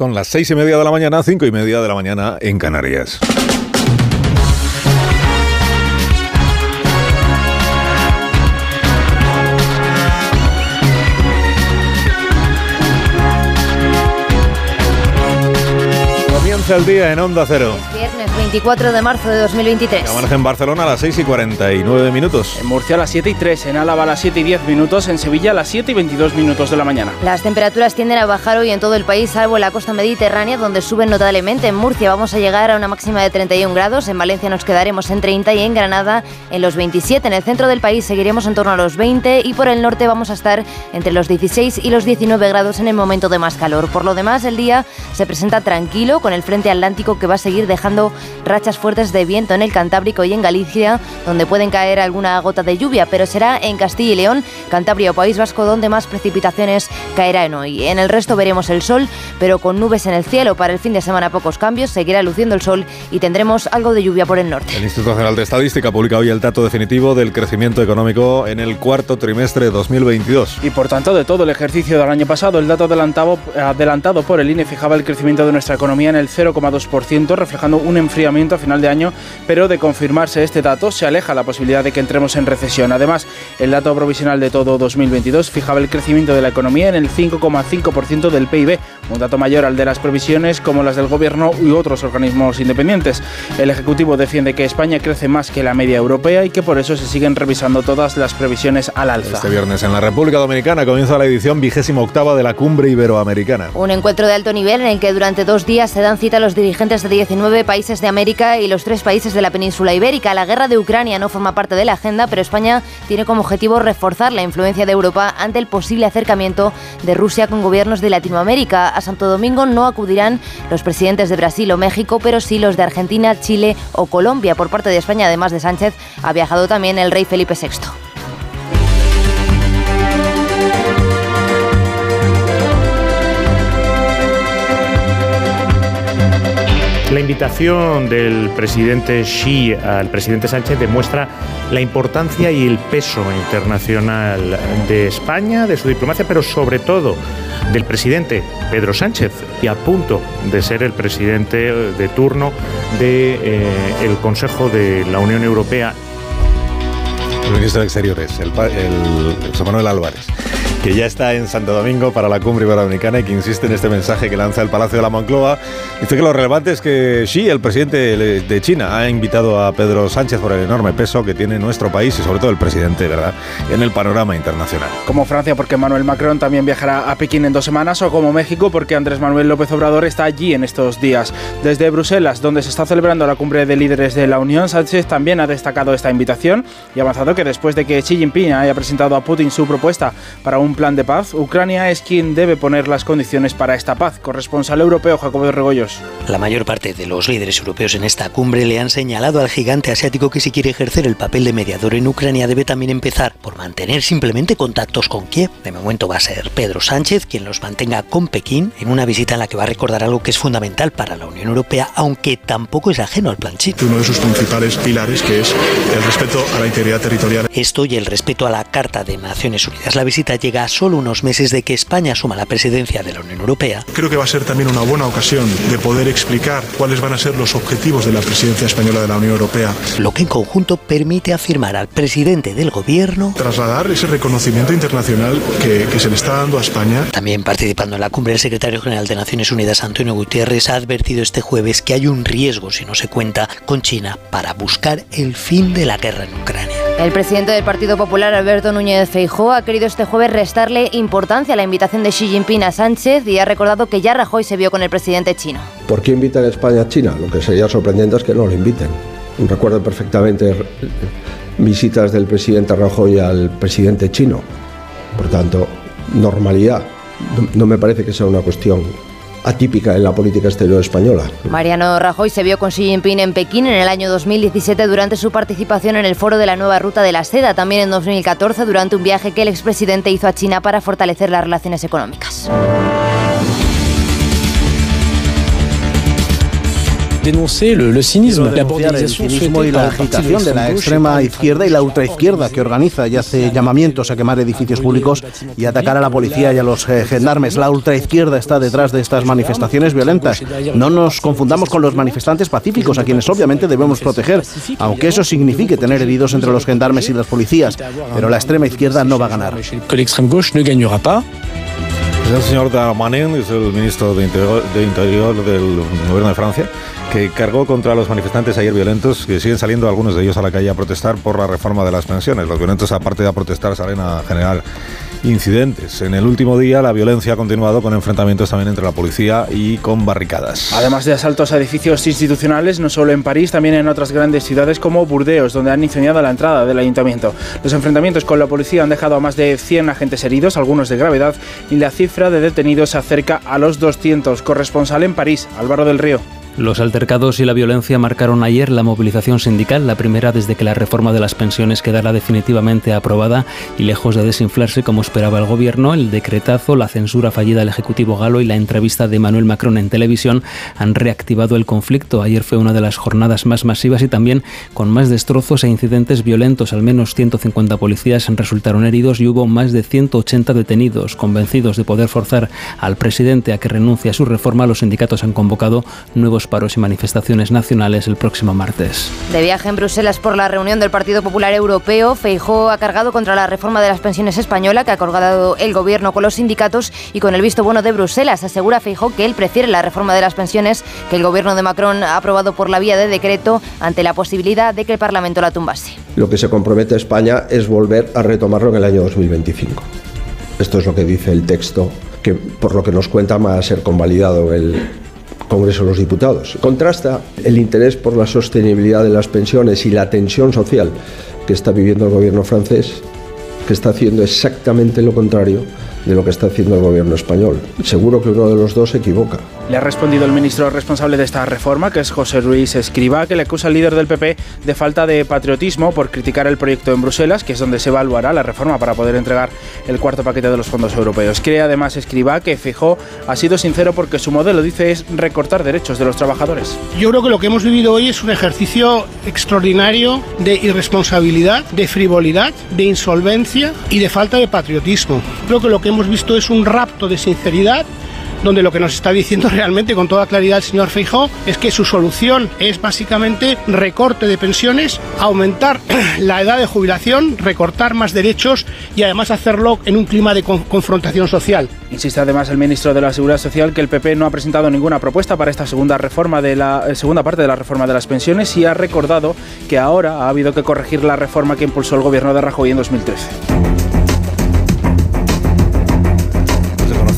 Son las seis y media de la mañana, cinco y media de la mañana en Canarias. Comienza el día en Onda Cero. Viernes 24 de marzo de 2023. Amanece en Barcelona a las 6 y 49 minutos. En Murcia a las 7 y 3, en Álava a las 7 y 10 minutos, en Sevilla a las 7 y 22 minutos de la mañana. Las temperaturas tienden a bajar hoy en todo el país, salvo en la costa mediterránea, donde suben notablemente. En Murcia vamos a llegar a una máxima de 31 grados, en Valencia nos quedaremos en 30 y en Granada en los 27. En el centro del país seguiremos en torno a los 20 y por el norte vamos a estar entre los 16 y los 19 grados en el momento de más calor. Por lo demás, el día se presenta tranquilo con el frente atlántico que va a seguir dejando rachas fuertes de viento en el Cantábrico y en Galicia, donde pueden caer alguna gota de lluvia, pero será en Castilla y León, Cantabria o País Vasco donde más precipitaciones caerán hoy. En el resto veremos el sol, pero con nubes en el cielo. Para el fin de semana pocos cambios, seguirá luciendo el sol y tendremos algo de lluvia por el norte. El Instituto Nacional de Estadística publica hoy el dato definitivo del crecimiento económico en el cuarto trimestre de 2022. Y por tanto, de todo el ejercicio del año pasado, el dato adelantado, adelantado por el INE fijaba el crecimiento de nuestra economía en el 0,2%, reflejando un enfriamiento a final de año, pero de confirmarse este dato se aleja la posibilidad de que entremos en recesión. Además, el dato provisional de todo 2022 fijaba el crecimiento de la economía en el 5,5% del PIB, un dato mayor al de las previsiones como las del Gobierno y otros organismos independientes. El Ejecutivo defiende que España crece más que la media europea y que por eso se siguen revisando todas las previsiones al alza. Este viernes en la República Dominicana comienza la edición vigésima octava de la Cumbre Iberoamericana. Un encuentro de alto nivel en el que durante dos días se dan cita a los dirigentes de 19 países de América y los tres países de la península ibérica. La guerra de Ucrania no forma parte de la agenda, pero España tiene como objetivo reforzar la influencia de Europa ante el posible acercamiento de Rusia con gobiernos de Latinoamérica. A Santo Domingo no acudirán los presidentes de Brasil o México, pero sí los de Argentina, Chile o Colombia. Por parte de España, además de Sánchez, ha viajado también el rey Felipe VI. La invitación del presidente Xi al presidente Sánchez demuestra la importancia y el peso internacional de España, de su diplomacia, pero sobre todo del presidente Pedro Sánchez, y a punto de ser el presidente de turno del Consejo de la Unión Europea. El ministro de Exteriores, el, el José Manuel Álvarez que ya está en Santo Domingo para la cumbre iberoamericana y que insiste en este mensaje que lanza el Palacio de la Moncloa. Dice que lo relevante es que Xi, el presidente de China, ha invitado a Pedro Sánchez por el enorme peso que tiene nuestro país y sobre todo el presidente, ¿verdad?, en el panorama internacional. Como Francia, porque Manuel Macron también viajará a Pekín en dos semanas, o como México, porque Andrés Manuel López Obrador está allí en estos días. Desde Bruselas, donde se está celebrando la cumbre de líderes de la Unión, Sánchez también ha destacado esta invitación y ha avanzado que después de que Xi Jinping haya presentado a Putin su propuesta para un plan de paz, Ucrania es quien debe poner las condiciones para esta paz. Corresponsal europeo Jacobo de Regoyos. La mayor parte de los líderes europeos en esta cumbre le han señalado al gigante asiático que si quiere ejercer el papel de mediador en Ucrania debe también empezar por mantener simplemente contactos con Kiev. De momento va a ser Pedro Sánchez quien los mantenga con Pekín en una visita en la que va a recordar algo que es fundamental para la Unión Europea, aunque tampoco es ajeno al plan chino. Uno de sus principales pilares que es el respeto a la integridad territorial. Esto y el respeto a la Carta de Naciones Unidas. La visita llega llega a solo unos meses de que España asuma la presidencia de la Unión Europea. Creo que va a ser también una buena ocasión de poder explicar cuáles van a ser los objetivos de la presidencia española de la Unión Europea. Lo que en conjunto permite afirmar al presidente del gobierno trasladar ese reconocimiento internacional que, que, se le está dando a España. También participando en la cumbre, el secretario general de Naciones Unidas, Antonio Gutiérrez, ha advertido este jueves que hay un riesgo si no se cuenta con China para buscar el fin de la guerra en Ucrania. El presidente del Partido Popular, Alberto Núñez Feijóo, ha querido este jueves restarle importancia a la invitación de Xi Jinping a Sánchez y ha recordado que ya Rajoy se vio con el presidente chino. ¿Por qué invitan España a China? Lo que sería sorprendente es que no lo inviten. Recuerdo perfectamente visitas del presidente Rajoy al presidente chino. Por tanto, normalidad. No me parece que sea una cuestión atípica en la política exterior española. Mariano Rajoy se vio con Xi Jinping en Pekín en el año 2017 durante su participación en el foro de la nueva ruta de la seda, también en 2014 durante un viaje que el expresidente hizo a China para fortalecer las relaciones económicas. Denuncer el, el cinismo, la el cinismo y la agitación de la extrema izquierda y la ultraizquierda que organiza y hace llamamientos a quemar edificios públicos y atacar a la policía y a los eh, gendarmes. La ultraizquierda está detrás de estas manifestaciones violentas. No nos confundamos con los manifestantes pacíficos, a quienes obviamente debemos proteger, aunque eso signifique tener heridos entre los gendarmes y las policías. Pero la extrema izquierda no va a ganar. El señor Darmanin es el ministro de Interior, de Interior del Gobierno de Francia que cargó contra los manifestantes ayer violentos, que siguen saliendo algunos de ellos a la calle a protestar por la reforma de las pensiones. Los violentos, aparte de a protestar, salen a generar incidentes. En el último día la violencia ha continuado con enfrentamientos también entre la policía y con barricadas. Además de asaltos a edificios institucionales, no solo en París, también en otras grandes ciudades como Burdeos, donde han incendiado la entrada del ayuntamiento. Los enfrentamientos con la policía han dejado a más de 100 agentes heridos, algunos de gravedad, y la cifra de detenidos se acerca a los 200. Corresponsal en París, Álvaro del Río. Los altercados y la violencia marcaron ayer la movilización sindical, la primera desde que la reforma de las pensiones quedara definitivamente aprobada y lejos de desinflarse como esperaba el gobierno, el decretazo, la censura fallida del Ejecutivo galo y la entrevista de Manuel Macron en televisión han reactivado el conflicto. Ayer fue una de las jornadas más masivas y también con más destrozos e incidentes violentos. Al menos 150 policías resultaron heridos y hubo más de 180 detenidos. Convencidos de poder forzar al presidente a que renuncie a su reforma, los sindicatos han convocado nuevos paros y manifestaciones nacionales el próximo martes. De viaje en Bruselas por la reunión del Partido Popular Europeo, Feijó ha cargado contra la reforma de las pensiones española que ha acordado el gobierno con los sindicatos y con el visto bueno de Bruselas. Asegura Feijó que él prefiere la reforma de las pensiones que el gobierno de Macron ha aprobado por la vía de decreto ante la posibilidad de que el Parlamento la tumbase. Lo que se compromete España es volver a retomarlo en el año 2025. Esto es lo que dice el texto que por lo que nos cuenta va a ser convalidado el, Congreso de los Diputados. Contrasta el interés por la sostenibilidad de las pensiones y la tensión social que está viviendo el gobierno francés, que está haciendo exactamente lo contrario de lo que está haciendo el gobierno español. Seguro que uno de los dos se equivoca. Le ha respondido el ministro responsable de esta reforma, que es José Ruiz Escribá, que le acusa al líder del PP de falta de patriotismo por criticar el proyecto en Bruselas, que es donde se evaluará la reforma para poder entregar el cuarto paquete de los fondos europeos. Cree además Escribá que Fijó ha sido sincero porque su modelo, dice, es recortar derechos de los trabajadores. Yo creo que lo que hemos vivido hoy es un ejercicio extraordinario de irresponsabilidad, de frivolidad, de insolvencia y de falta de patriotismo. Creo que lo que hemos visto es un rapto de sinceridad donde lo que nos está diciendo realmente con toda claridad el señor Feijó es que su solución es básicamente recorte de pensiones, aumentar la edad de jubilación, recortar más derechos y además hacerlo en un clima de confrontación social. Insiste además el ministro de la Seguridad Social que el PP no ha presentado ninguna propuesta para esta segunda reforma de la eh, segunda parte de la reforma de las pensiones y ha recordado que ahora ha habido que corregir la reforma que impulsó el gobierno de Rajoy en 2013.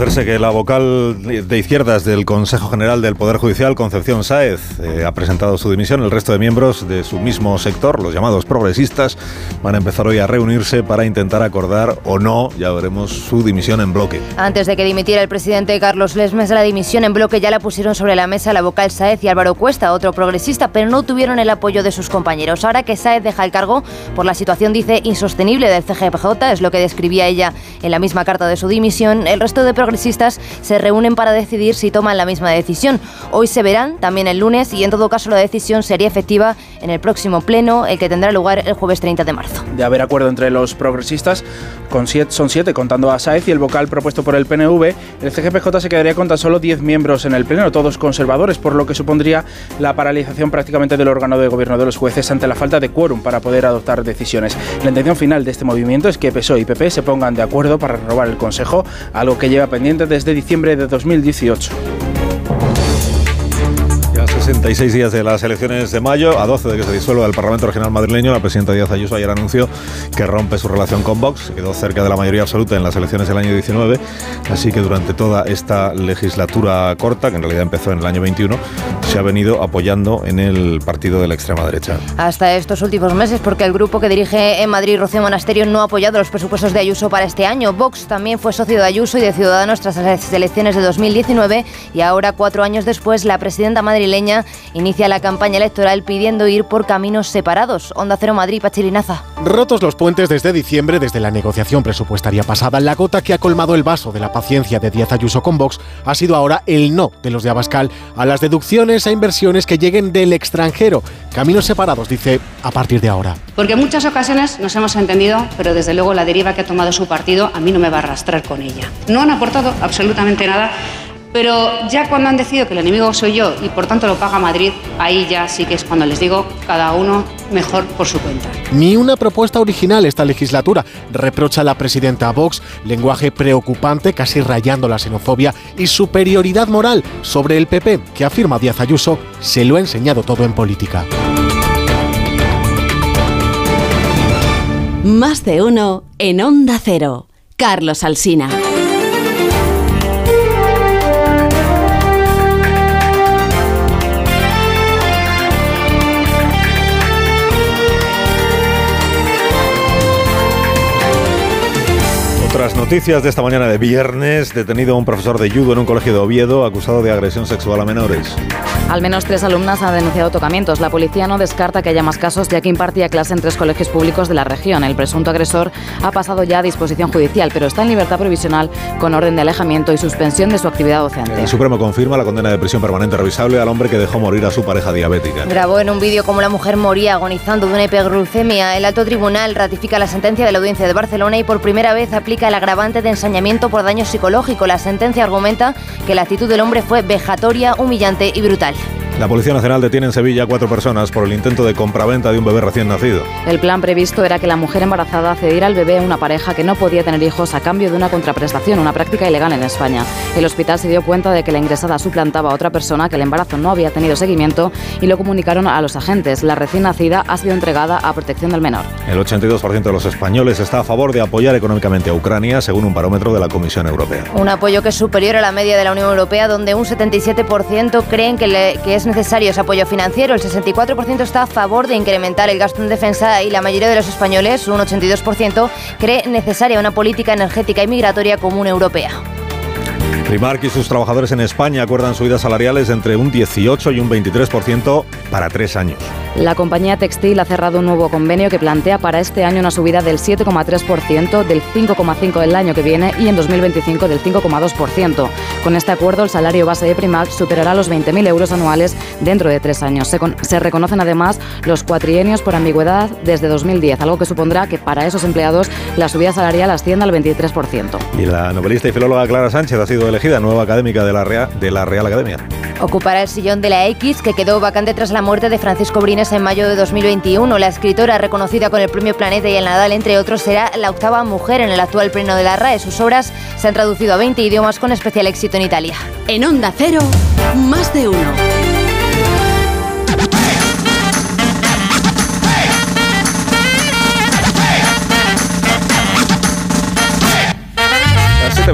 Que la vocal de izquierdas del Consejo General del Poder Judicial, Concepción Sáez, eh, ha presentado su dimisión. El resto de miembros de su mismo sector, los llamados progresistas, van a empezar hoy a reunirse para intentar acordar o no, ya veremos, su dimisión en bloque. Antes de que dimitiera el presidente Carlos Lesmes, la dimisión en bloque ya la pusieron sobre la mesa la vocal Sáez y Álvaro Cuesta, otro progresista, pero no tuvieron el apoyo de sus compañeros. Ahora que Sáez deja el cargo por la situación, dice, insostenible del CGPJ, es lo que describía ella en la misma carta de su dimisión, el resto de progresistas progresistas se reúnen para decidir si toman la misma decisión. Hoy se verán, también el lunes, y en todo caso la decisión sería efectiva en el próximo pleno, el que tendrá lugar el jueves 30 de marzo. De haber acuerdo entre los progresistas, con siete, son siete contando a Saez y el vocal propuesto por el PNV, el CGPJ se quedaría con tan solo 10 miembros en el pleno, todos conservadores, por lo que supondría la paralización prácticamente del órgano de gobierno de los jueces ante la falta de quórum para poder adoptar decisiones. La intención final de este movimiento es que PSOE y PP se pongan de acuerdo para renovar el Consejo, algo que lleva pendiente desde diciembre de 2018. 66 días de las elecciones de mayo, a 12 de que se disuelva el Parlamento Regional madrileño, la presidenta Díaz Ayuso ayer anunció que rompe su relación con Vox, quedó cerca de la mayoría absoluta en las elecciones del año 19, así que durante toda esta legislatura corta, que en realidad empezó en el año 21, se ha venido apoyando en el partido de la extrema derecha. Hasta estos últimos meses, porque el grupo que dirige en Madrid, Rocío Monasterio, no ha apoyado los presupuestos de Ayuso para este año. Vox también fue socio de Ayuso y de Ciudadanos tras las elecciones de 2019 y ahora, cuatro años después, la presidenta madrileña inicia la campaña electoral pidiendo ir por caminos separados. Onda Cero Madrid, Pachirinaza. Rotos los puentes desde diciembre, desde la negociación presupuestaria pasada, la gota que ha colmado el vaso de la paciencia de Díaz Ayuso con Vox ha sido ahora el no de los de Abascal a las deducciones a inversiones que lleguen del extranjero. Caminos separados, dice, a partir de ahora. Porque en muchas ocasiones nos hemos entendido, pero desde luego la deriva que ha tomado su partido a mí no me va a arrastrar con ella. No han aportado absolutamente nada pero ya cuando han decidido que el enemigo soy yo y por tanto lo paga Madrid, ahí ya sí que es cuando les digo cada uno mejor por su cuenta. Ni una propuesta original esta legislatura, reprocha la presidenta Vox, lenguaje preocupante, casi rayando la xenofobia y superioridad moral sobre el PP, que afirma Díaz Ayuso, se lo ha enseñado todo en política. Más de uno en Onda Cero. Carlos Alsina. Noticias de esta mañana de viernes, detenido un profesor de judo en un colegio de Oviedo acusado de agresión sexual a menores. Al menos tres alumnas han denunciado tocamientos. La policía no descarta que haya más casos ya que impartía clase en tres colegios públicos de la región. El presunto agresor ha pasado ya a disposición judicial, pero está en libertad provisional con orden de alejamiento y suspensión de su actividad docente. El Supremo confirma la condena de prisión permanente revisable al hombre que dejó morir a su pareja diabética. Grabó en un vídeo cómo la mujer moría agonizando de una hiperglucemia. El alto tribunal ratifica la sentencia de la audiencia de Barcelona y por primera vez aplica el agravante de ensañamiento por daño psicológico. La sentencia argumenta que la actitud del hombre fue vejatoria, humillante y brutal. Festival. La Policía Nacional detiene en Sevilla a cuatro personas por el intento de compraventa de un bebé recién nacido. El plan previsto era que la mujer embarazada cediera al bebé a una pareja que no podía tener hijos a cambio de una contraprestación, una práctica ilegal en España. El hospital se dio cuenta de que la ingresada suplantaba a otra persona, que el embarazo no había tenido seguimiento y lo comunicaron a los agentes. La recién nacida ha sido entregada a protección del menor. El 82% de los españoles está a favor de apoyar económicamente a Ucrania, según un barómetro de la Comisión Europea. Un apoyo que es superior a la media de la Unión Europea, donde un 77% creen que, le, que es necesario ese apoyo financiero. El 64% está a favor de incrementar el gasto en defensa y la mayoría de los españoles, un 82%, cree necesaria una política energética y migratoria común europea. Primark y sus trabajadores en España acuerdan subidas salariales entre un 18 y un 23% para tres años. La compañía textil ha cerrado un nuevo convenio que plantea para este año una subida del 7,3%, del 5,5% del año que viene y en 2025 del 5,2%. Con este acuerdo, el salario base de Primark superará los 20.000 euros anuales dentro de tres años. Se, con, se, reconocen además los cuatrienios por ambigüedad desde 2010, algo que supondrá que para esos empleados la subida salarial ascienda al 23%. Y la novelista y filóloga Clara Sánchez ha sido elegida nueva académica de la Real, de la Real Academia. Ocupará el sillón de la X que quedó vacante tras la muerte de Francisco Brines en mayo de 2021. La escritora, reconocida con el premio Planeta y el Nadal, entre otros, será la octava mujer en el actual pleno de la RAE. Sus obras se han traducido a 20 idiomas con especial éxito en Italia. En Onda Cero, más de uno.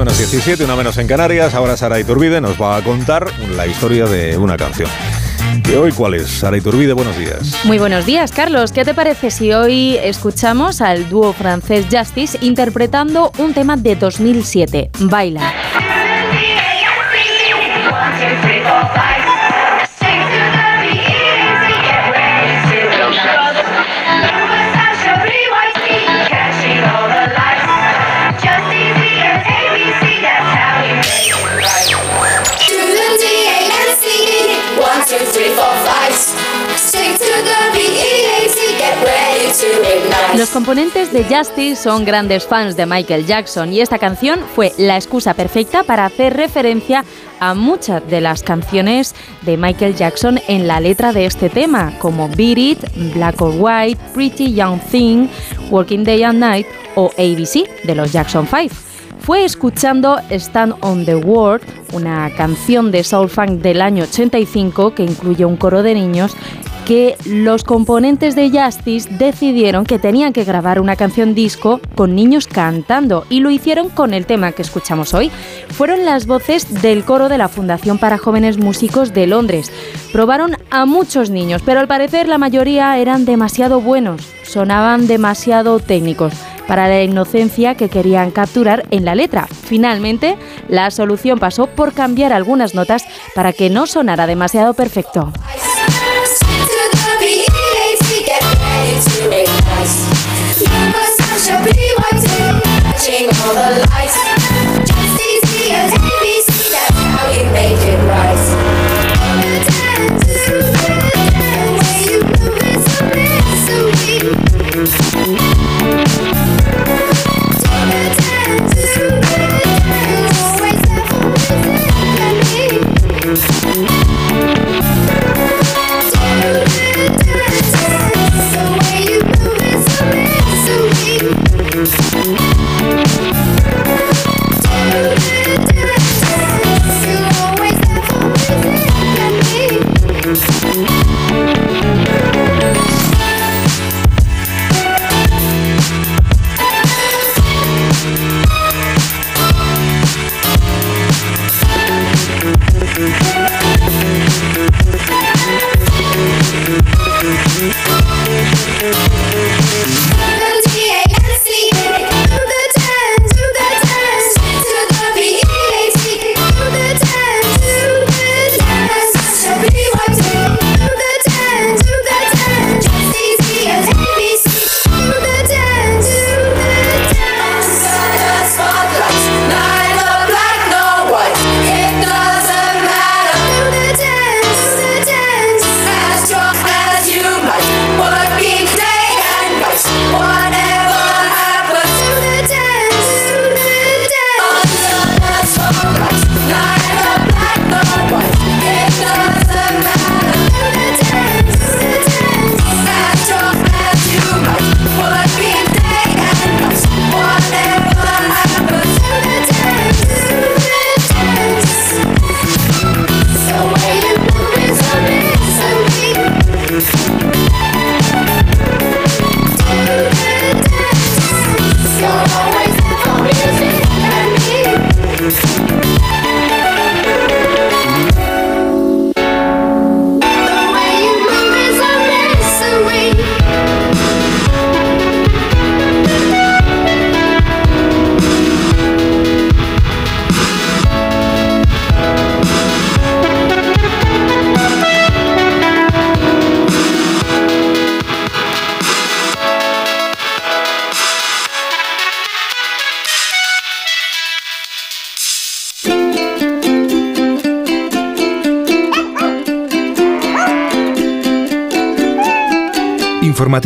Las 7 menos 17, una menos en Canarias. Ahora Sara Iturbide nos va a contar la historia de una canción. ¿Y hoy cuál es? Sara Iturbide, buenos días. Muy buenos días, Carlos. ¿Qué te parece si hoy escuchamos al dúo francés Justice interpretando un tema de 2007, Baila? Los componentes de Justice son grandes fans de Michael Jackson y esta canción fue la excusa perfecta para hacer referencia a muchas de las canciones de Michael Jackson en la letra de este tema, como Beat It, Black or White, Pretty Young Thing, Working Day and Night o ABC de los Jackson 5 fue escuchando Stand on the World, una canción de soul funk del año 85 que incluye un coro de niños que los componentes de Justice decidieron que tenían que grabar una canción disco con niños cantando y lo hicieron con el tema que escuchamos hoy. Fueron las voces del coro de la Fundación para Jóvenes Músicos de Londres. Probaron a muchos niños, pero al parecer la mayoría eran demasiado buenos, sonaban demasiado técnicos para la inocencia que querían capturar en la letra. Finalmente, la solución pasó por cambiar algunas notas para que no sonara demasiado perfecto. need must ignite Never such Touching all the lights Just easy as ABC That's how we make it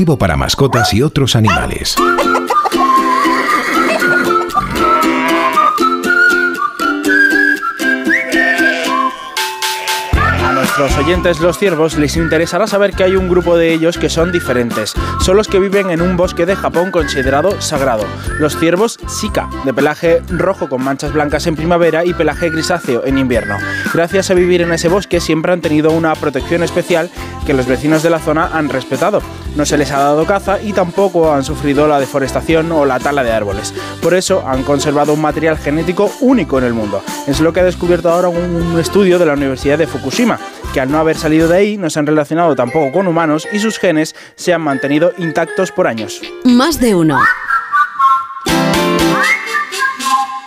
Para mascotas y otros animales. los oyentes, los ciervos, les interesará saber que hay un grupo de ellos que son diferentes. Son los que viven en un bosque de Japón considerado sagrado. Los ciervos Sika, de pelaje rojo con manchas blancas en primavera y pelaje grisáceo en invierno. Gracias a vivir en ese bosque siempre han tenido una protección especial que los vecinos de la zona han respetado. No se les ha dado caza y tampoco han sufrido la deforestación o la tala de árboles. Por eso han conservado un material genético único en el mundo. Es lo que ha descubierto ahora un estudio de la Universidad de Fukushima que al no haber salido de ahí no se han relacionado tampoco con humanos y sus genes se han mantenido intactos por años. Más de uno.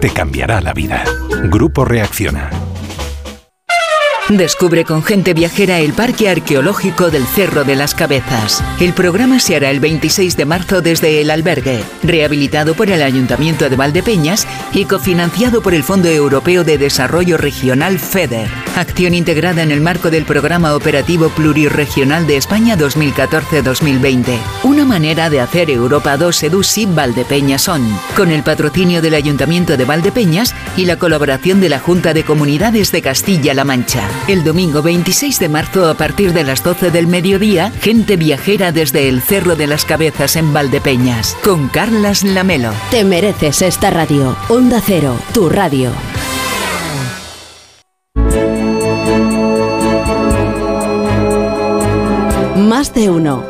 Te cambiará la vida. Grupo Reacciona. Descubre con gente viajera el Parque Arqueológico del Cerro de las Cabezas. El programa se hará el 26 de marzo desde el albergue, rehabilitado por el Ayuntamiento de Valdepeñas y cofinanciado por el Fondo Europeo de Desarrollo Regional FEDER. Acción integrada en el marco del Programa Operativo Plurirregional de España 2014-2020. Una manera de hacer Europa 2 EDUSI Valdepeñas On, con el patrocinio del Ayuntamiento de Valdepeñas y la colaboración de la Junta de Comunidades de Castilla-La Mancha. El domingo 26 de marzo a partir de las 12 del mediodía, gente viajera desde el Cerro de las Cabezas en Valdepeñas, con Carlas Lamelo. Te mereces esta radio. Onda Cero, tu radio. Más de uno.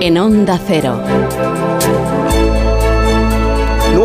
En Onda Cero.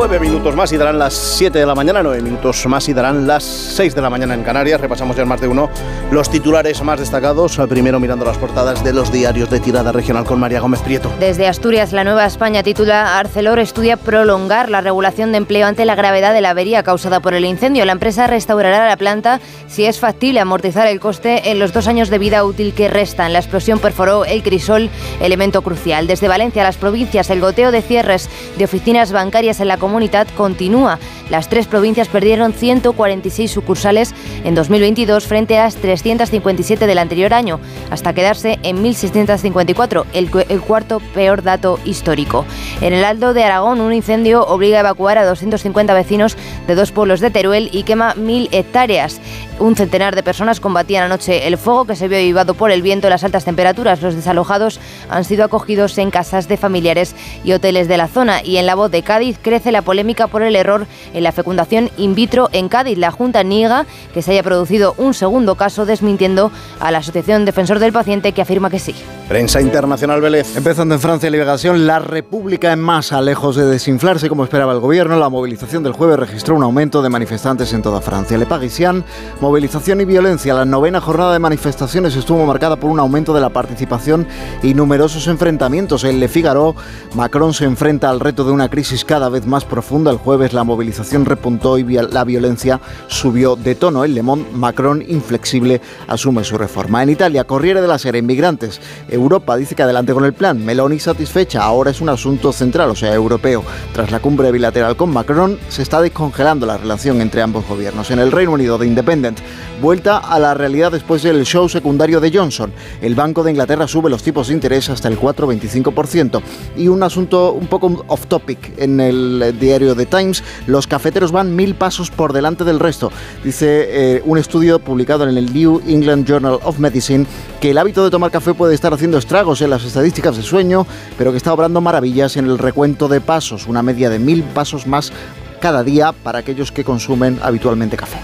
Nueve minutos más y darán las 7 de la mañana, nueve minutos más y darán las 6 de la mañana en Canarias. Repasamos ya más de uno los titulares más destacados. Primero mirando las portadas de los diarios de tirada regional con María Gómez Prieto. Desde Asturias, la Nueva España titula Arcelor estudia prolongar la regulación de empleo ante la gravedad de la avería causada por el incendio. La empresa restaurará la planta si es factible amortizar el coste en los dos años de vida útil que restan. La explosión perforó el crisol, elemento crucial. Desde Valencia las provincias, el goteo de cierres de oficinas bancarias en la comunidad continúa. Las tres provincias perdieron 146 sucursales en 2022 frente a las 357 del anterior año, hasta quedarse en 1.654, el, el cuarto peor dato histórico. En el Aldo de Aragón, un incendio obliga a evacuar a 250 vecinos de dos pueblos de Teruel y quema mil hectáreas. Un centenar de personas combatían anoche el fuego que se vio avivado por el viento y las altas temperaturas. Los desalojados han sido acogidos en casas de familiares y hoteles de la zona. Y en la voz de Cádiz crece la polémica por el error en la fecundación in vitro en Cádiz. La Junta niega que se haya producido un segundo caso, desmintiendo a la Asociación Defensor del Paciente que afirma que sí. Prensa internacional Vélez. Empezando en Francia, liberación, la República en masa, lejos de desinflarse como esperaba el gobierno, la movilización del jueves registró un aumento de manifestantes en toda Francia. Le Parisien, movilización y violencia. La novena jornada de manifestaciones estuvo marcada por un aumento de la participación y numerosos enfrentamientos. En Le Figaro, Macron se enfrenta al reto de una crisis cada vez más profunda. El jueves la movilización repuntó y la violencia subió de tono. En Le Monde, Macron, inflexible, asume su reforma. En Italia, Corriere de la Sera, inmigrantes. Europa dice que adelante con el plan. Meloni satisfecha. Ahora es un asunto central, o sea, europeo. Tras la cumbre bilateral con Macron, se está descongelando la relación entre ambos gobiernos. En el Reino Unido, de Independent, vuelta a la realidad después del show secundario de Johnson. El Banco de Inglaterra sube los tipos de interés hasta el 4,25%. Y un asunto un poco off topic en el diario The Times, los cafeteros van mil pasos por delante del resto. Dice eh, un estudio publicado en el New England Journal of Medicine que el hábito de tomar café puede estar haciendo estragos en las estadísticas de sueño, pero que está obrando maravillas en el recuento de pasos, una media de mil pasos más cada día para aquellos que consumen habitualmente café.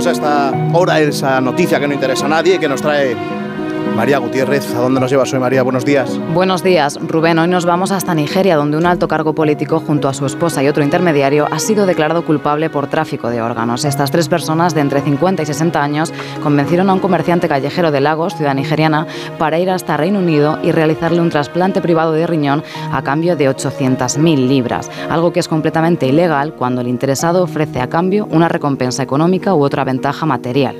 A esta hora, esa noticia que no interesa a nadie que nos trae María Gutiérrez, ¿a dónde nos llevas hoy, María? Buenos días. Buenos días, Rubén. Hoy nos vamos hasta Nigeria, donde un alto cargo político, junto a su esposa y otro intermediario, ha sido declarado culpable por tráfico de órganos. Estas tres personas, de entre 50 y 60 años, convencieron a un comerciante callejero de Lagos, ciudad nigeriana, para ir hasta Reino Unido y realizarle un trasplante privado de riñón a cambio de 800.000 libras, algo que es completamente ilegal cuando el interesado ofrece a cambio una recompensa económica u otra ventaja material.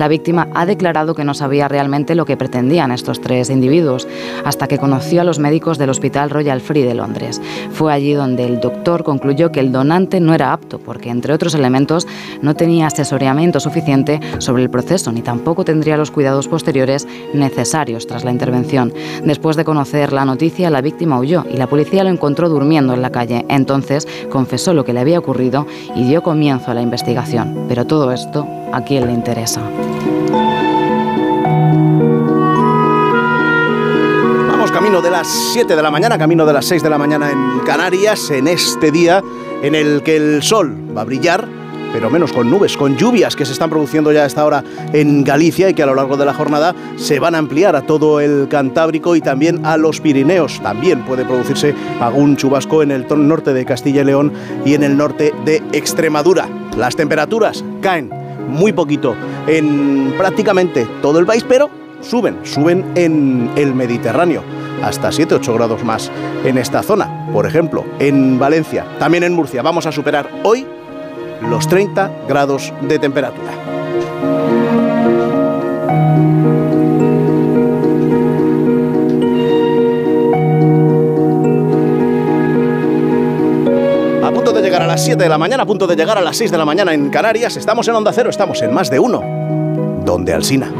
La víctima ha declarado que no sabía realmente lo que pretendían estos tres individuos hasta que conoció a los médicos del Hospital Royal Free de Londres. Fue allí donde el doctor concluyó que el donante no era apto porque, entre otros elementos, no tenía asesoramiento suficiente sobre el proceso ni tampoco tendría los cuidados posteriores necesarios tras la intervención. Después de conocer la noticia, la víctima huyó y la policía lo encontró durmiendo en la calle. Entonces confesó lo que le había ocurrido y dio comienzo a la investigación. Pero todo esto a quién le interesa. Vamos camino de las 7 de la mañana, camino de las 6 de la mañana en Canarias, en este día en el que el sol va a brillar, pero menos con nubes, con lluvias que se están produciendo ya a esta hora en Galicia y que a lo largo de la jornada se van a ampliar a todo el Cantábrico y también a los Pirineos. También puede producirse algún chubasco en el norte de Castilla y León y en el norte de Extremadura. Las temperaturas caen muy poquito en prácticamente todo el país, pero suben, suben en el Mediterráneo hasta 7-8 grados más en esta zona. Por ejemplo, en Valencia, también en Murcia, vamos a superar hoy los 30 grados de temperatura. Las 7 de la mañana, a punto de llegar a las 6 de la mañana en Canarias, estamos en Onda Cero, estamos en más de uno. Donde Alsina.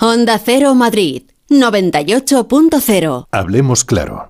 Onda Cero Madrid 98.0. Hablemos claro.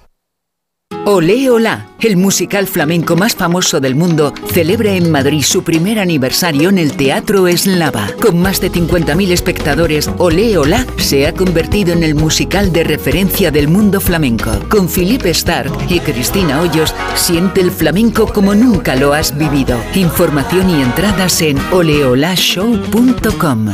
Olé Olá, el musical flamenco más famoso del mundo, celebra en Madrid su primer aniversario en el Teatro Eslava. Con más de 50.000 espectadores, Olé Olá se ha convertido en el musical de referencia del mundo flamenco. Con Philippe Stark y Cristina Hoyos, siente el flamenco como nunca lo has vivido. Información y entradas en oleolashow.com.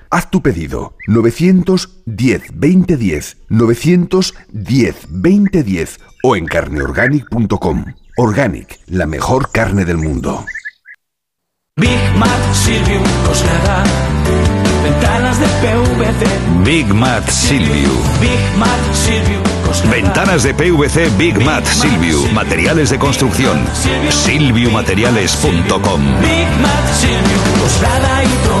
Haz tu pedido 910 2010 910 2010 o en carneorganic.com. Organic, la mejor carne del mundo. Big Mat Silvium Coslada. Ventanas de PVC. Big Mat Silvio. Big Mat Silvium Ventanas de PVC Big Mat Silvio. Materiales de construcción. Silviumateriales.com. Big Mat Silvio, Coslada y Torrejón.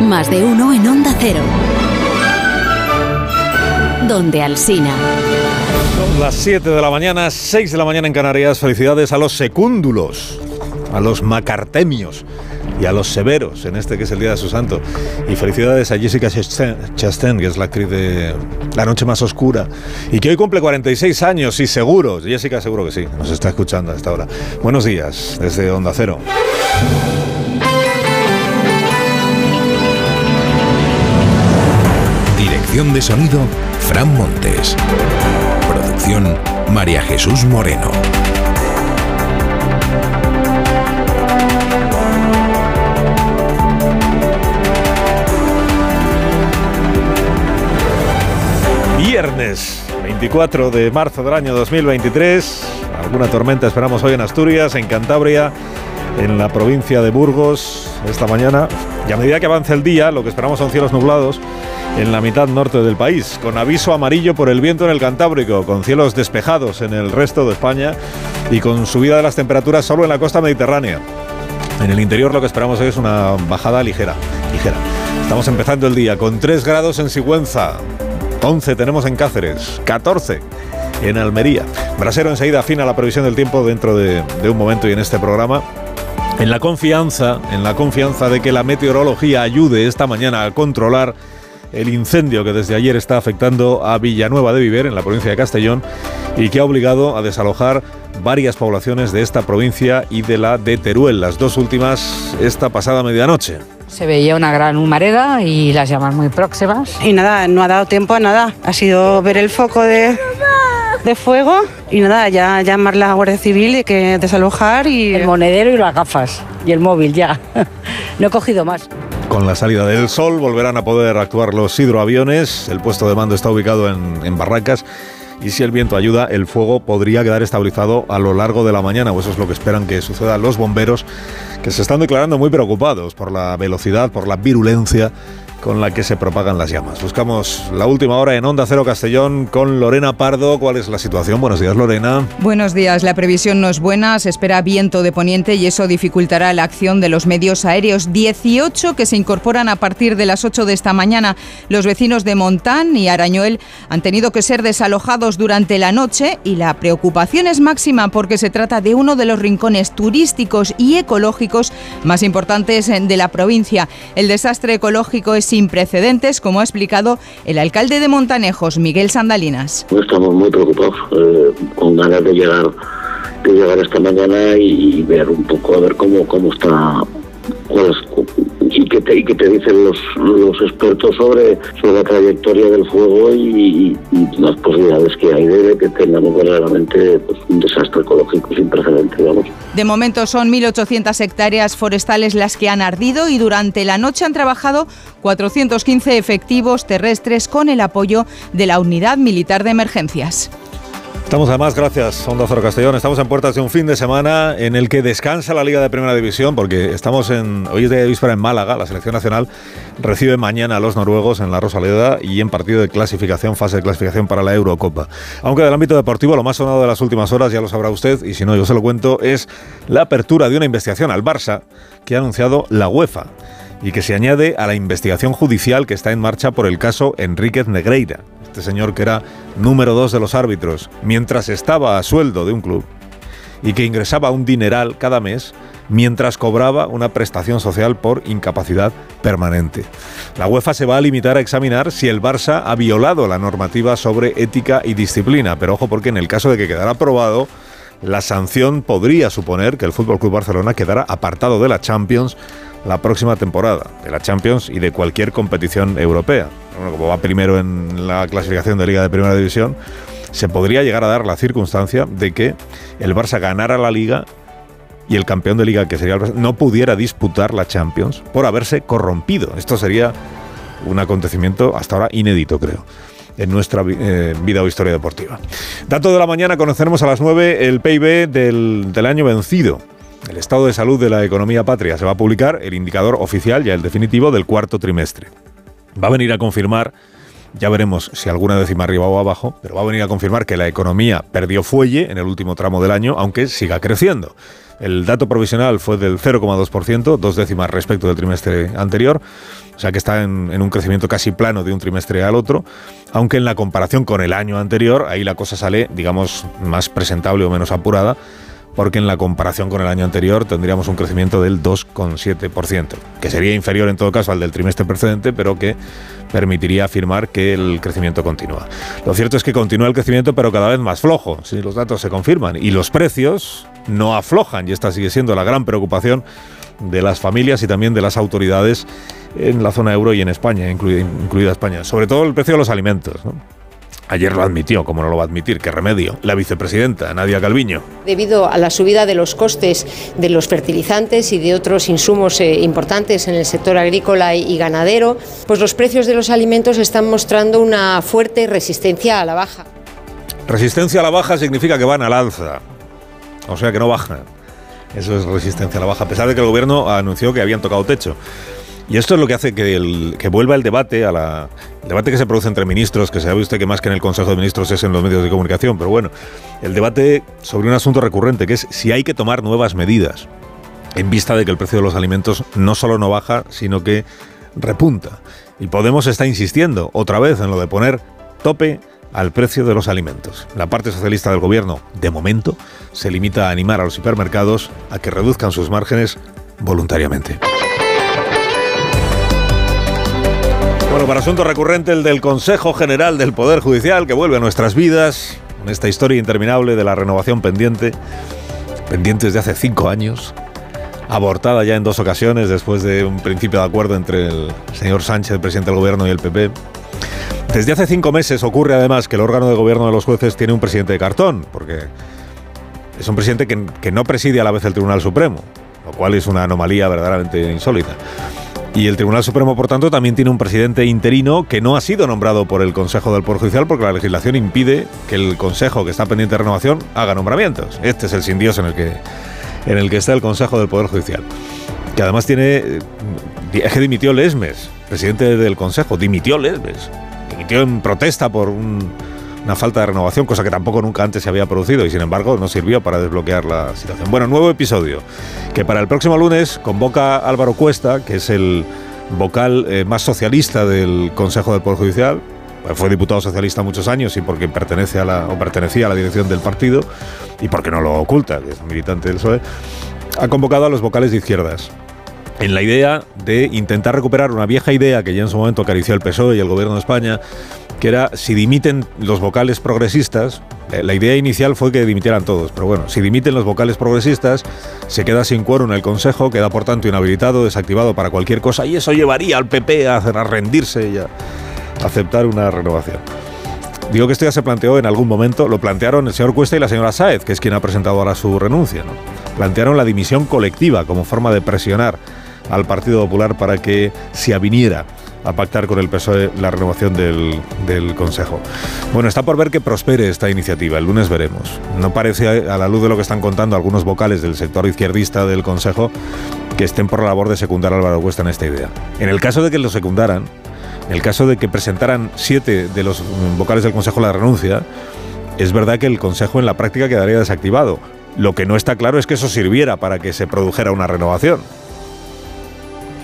Más de uno en Onda Cero. Donde Alsina. Son las 7 de la mañana, 6 de la mañana en Canarias. Felicidades a los secúndulos, a los macartemios y a los severos en este que es el Día de su Santo. Y felicidades a Jessica Chastain, que es la actriz de La Noche Más Oscura y que hoy cumple 46 años y seguro, Jessica seguro que sí, nos está escuchando a esta hora. Buenos días desde Onda Cero. De sonido, Fran Montes. Producción, María Jesús Moreno. Viernes 24 de marzo del año 2023. Alguna tormenta esperamos hoy en Asturias, en Cantabria, en la provincia de Burgos esta mañana. Y a medida que avance el día, lo que esperamos son cielos nublados en la mitad norte del país, con aviso amarillo por el viento en el Cantábrico, con cielos despejados en el resto de España y con subida de las temperaturas solo en la costa mediterránea. En el interior lo que esperamos hoy es una bajada ligera, ligera. Estamos empezando el día con 3 grados en Sigüenza, 11 tenemos en Cáceres, 14 en Almería. Brasero enseguida afina la previsión del tiempo dentro de, de un momento y en este programa. En la confianza, en la confianza de que la meteorología ayude esta mañana a controlar el incendio que desde ayer está afectando a Villanueva de Viver, en la provincia de Castellón, y que ha obligado a desalojar varias poblaciones de esta provincia y de la de Teruel, las dos últimas esta pasada medianoche. Se veía una gran humareda y las llamas muy próximas. Y nada, no ha dado tiempo a nada. Ha sido ver el foco de, de fuego y nada, ya llamar a la Guardia Civil y que desalojar y... El monedero y las gafas y el móvil ya. no he cogido más. Con la salida del sol volverán a poder actuar los hidroaviones. El puesto de mando está ubicado en, en Barracas. Y si el viento ayuda, el fuego podría quedar estabilizado a lo largo de la mañana, o eso es lo que esperan que suceda los bomberos, que se están declarando muy preocupados por la velocidad, por la virulencia con la que se propagan las llamas. Buscamos la última hora en Onda Cero Castellón con Lorena Pardo. ¿Cuál es la situación? Buenos días, Lorena. Buenos días. La previsión no es buena. Se espera viento de poniente y eso dificultará la acción de los medios aéreos. 18 que se incorporan a partir de las 8 de esta mañana. Los vecinos de Montán y Arañuel han tenido que ser desalojados durante la noche y la preocupación es máxima porque se trata de uno de los rincones turísticos y ecológicos más importantes de la provincia. El desastre ecológico es sin precedentes, como ha explicado el alcalde de Montanejos, Miguel Sandalinas. Estamos muy preocupados, eh, con ganas de llegar, de llegar esta mañana y, ver un poco, a ver cómo, cómo está, cuál es, y qué te, dicen los, expertos sobre, la trayectoria del fuego y, y las posibilidades que hay de que tengamos verdaderamente pues, un desastre ecológico sin precedentes, vamos. De momento son 1.800 hectáreas forestales las que han ardido y durante la noche han trabajado 415 efectivos terrestres con el apoyo de la Unidad Militar de Emergencias. Estamos además, gracias Onda Cero Castellón, estamos en puertas de un fin de semana en el que descansa la Liga de Primera División porque estamos en, hoy es de víspera en Málaga, la selección nacional recibe mañana a los noruegos en la Rosaleda y en partido de clasificación, fase de clasificación para la Eurocopa. Aunque del ámbito deportivo lo más sonado de las últimas horas, ya lo sabrá usted y si no yo se lo cuento, es la apertura de una investigación al Barça que ha anunciado la UEFA y que se añade a la investigación judicial que está en marcha por el caso Enríquez Negreira, este señor que era número dos de los árbitros, mientras estaba a sueldo de un club y que ingresaba un dineral cada mes mientras cobraba una prestación social por incapacidad permanente. La UEFA se va a limitar a examinar si el Barça ha violado la normativa sobre ética y disciplina, pero ojo porque en el caso de que quedara aprobado, la sanción podría suponer que el Fútbol Club Barcelona quedara apartado de la Champions la próxima temporada, de la Champions y de cualquier competición europea. Bueno, como va primero en la clasificación de Liga de Primera División, se podría llegar a dar la circunstancia de que el Barça ganara la Liga y el campeón de Liga, que sería el Barça, no pudiera disputar la Champions por haberse corrompido. Esto sería un acontecimiento hasta ahora inédito, creo en nuestra eh, vida o historia deportiva. Dato de la mañana, conoceremos a las 9 el PIB del, del año vencido. El estado de salud de la economía patria se va a publicar el indicador oficial, ya el definitivo, del cuarto trimestre. Va a venir a confirmar, ya veremos si alguna décima arriba o abajo, pero va a venir a confirmar que la economía perdió fuelle en el último tramo del año, aunque siga creciendo. El dato provisional fue del 0,2%, dos décimas respecto del trimestre anterior, o sea que está en, en, un crecimiento casi plano de un trimestre al otro, aunque en la comparación con el año anterior, ahí la cosa sale, digamos, más presentable o menos apurada, porque en la comparación con el año anterior tendríamos un crecimiento del 2,7%, que sería inferior en todo caso al del trimestre precedente, pero que permitiría afirmar que el crecimiento continúa. Lo cierto es que continúa el crecimiento, pero cada vez más flojo, si los datos se confirman, y los precios no aflojan, y esta sigue siendo la gran preocupación de las familias y también de las autoridades en la zona euro y en España, incluida, España. Sobre todo el precio de los alimentos. Ayer lo admitió, como no lo va a admitir, qué remedio, la vicepresidenta Nadia Calviño. Debido a la subida de los costes de los fertilizantes y de otros insumos eh, importantes en el sector agrícola y ganadero, pues los precios de los alimentos están mostrando una fuerte resistencia a la baja. Resistencia a la baja significa que van al alza, o sea que no bajan. Eso es resistencia a la baja, a pesar de que el gobierno anunció que habían tocado techo. Y esto es lo que hace que, el, que vuelva el debate a la el debate que se produce entre ministros, que sabe usted que más que en el Consejo de Ministros es en los medios de comunicación, pero bueno, el debate sobre un asunto recurrente, que es si hay que tomar nuevas medidas en vista de que el precio de los alimentos no solo no baja, sino que repunta. Y Podemos está insistiendo otra vez en lo de poner tope al precio de los alimentos. La parte socialista del gobierno, de momento, se limita a animar a los supermercados a que reduzcan sus márgenes voluntariamente. Bueno, para asunto recurrente el del Consejo General del Poder Judicial que vuelve a nuestras vidas, en esta historia interminable de la renovación pendiente, pendiente desde hace cinco años, abortada ya en dos ocasiones después de un principio de acuerdo entre el señor Sánchez, el presidente del gobierno, y el PP. Desde hace cinco meses ocurre además que el órgano de gobierno de los jueces tiene un presidente de cartón, porque es un presidente que, que no preside a la vez el Tribunal Supremo, lo cual es una anomalía verdaderamente insólita. Y el Tribunal Supremo, por tanto, también tiene un presidente interino que no ha sido nombrado por el Consejo del Poder Judicial porque la legislación impide que el Consejo, que está pendiente de renovación, haga nombramientos. Este es el sin Dios en el que, en el que está el Consejo del Poder Judicial. Que además tiene. Es que dimitió Lesmes, presidente del Consejo. Dimitió Lesmes. Dimitió en protesta por un, una falta de renovación, cosa que tampoco nunca antes se había producido y sin embargo no sirvió para desbloquear la situación. Bueno, nuevo episodio que para el próximo lunes convoca Álvaro Cuesta, que es el vocal eh, más socialista del Consejo del Poder Judicial. Fue diputado socialista muchos años y porque pertenece a la, pertenecía a la dirección del partido y porque no lo oculta, que es militante del PSOE, ha convocado a los vocales de izquierdas en la idea de intentar recuperar una vieja idea que ya en su momento acarició el PSOE y el Gobierno de España, que era si dimiten los vocales progresistas, eh, la idea inicial fue que dimitieran todos, pero bueno, si dimiten los vocales progresistas, se queda sin quórum el Consejo, queda por tanto inhabilitado, desactivado para cualquier cosa, y eso llevaría al PP a, rendirse y a aceptar una renovación. Digo que esto ya se planteó en algún momento, lo plantearon el señor Cuesta y la señora Sáez, que es quien ha presentado ahora su renuncia. Plantearon la dimisión colectiva como forma de presionar al Partido Popular para que se aviniera a pactar con el PSOE la renovación del, Consejo. Bueno, está por ver que prospere esta iniciativa. El lunes veremos. No parece, a la luz de lo que están contando algunos vocales del sector izquierdista del Consejo, que estén por la labor de secundar a Álvaro Cuesta en esta idea. En el caso de que lo secundaran, en el caso de que presentaran siete de los vocales del Consejo la renuncia, es verdad que el Consejo en la práctica quedaría desactivado. Lo que no está claro es que eso sirviera para que se produjera una renovación.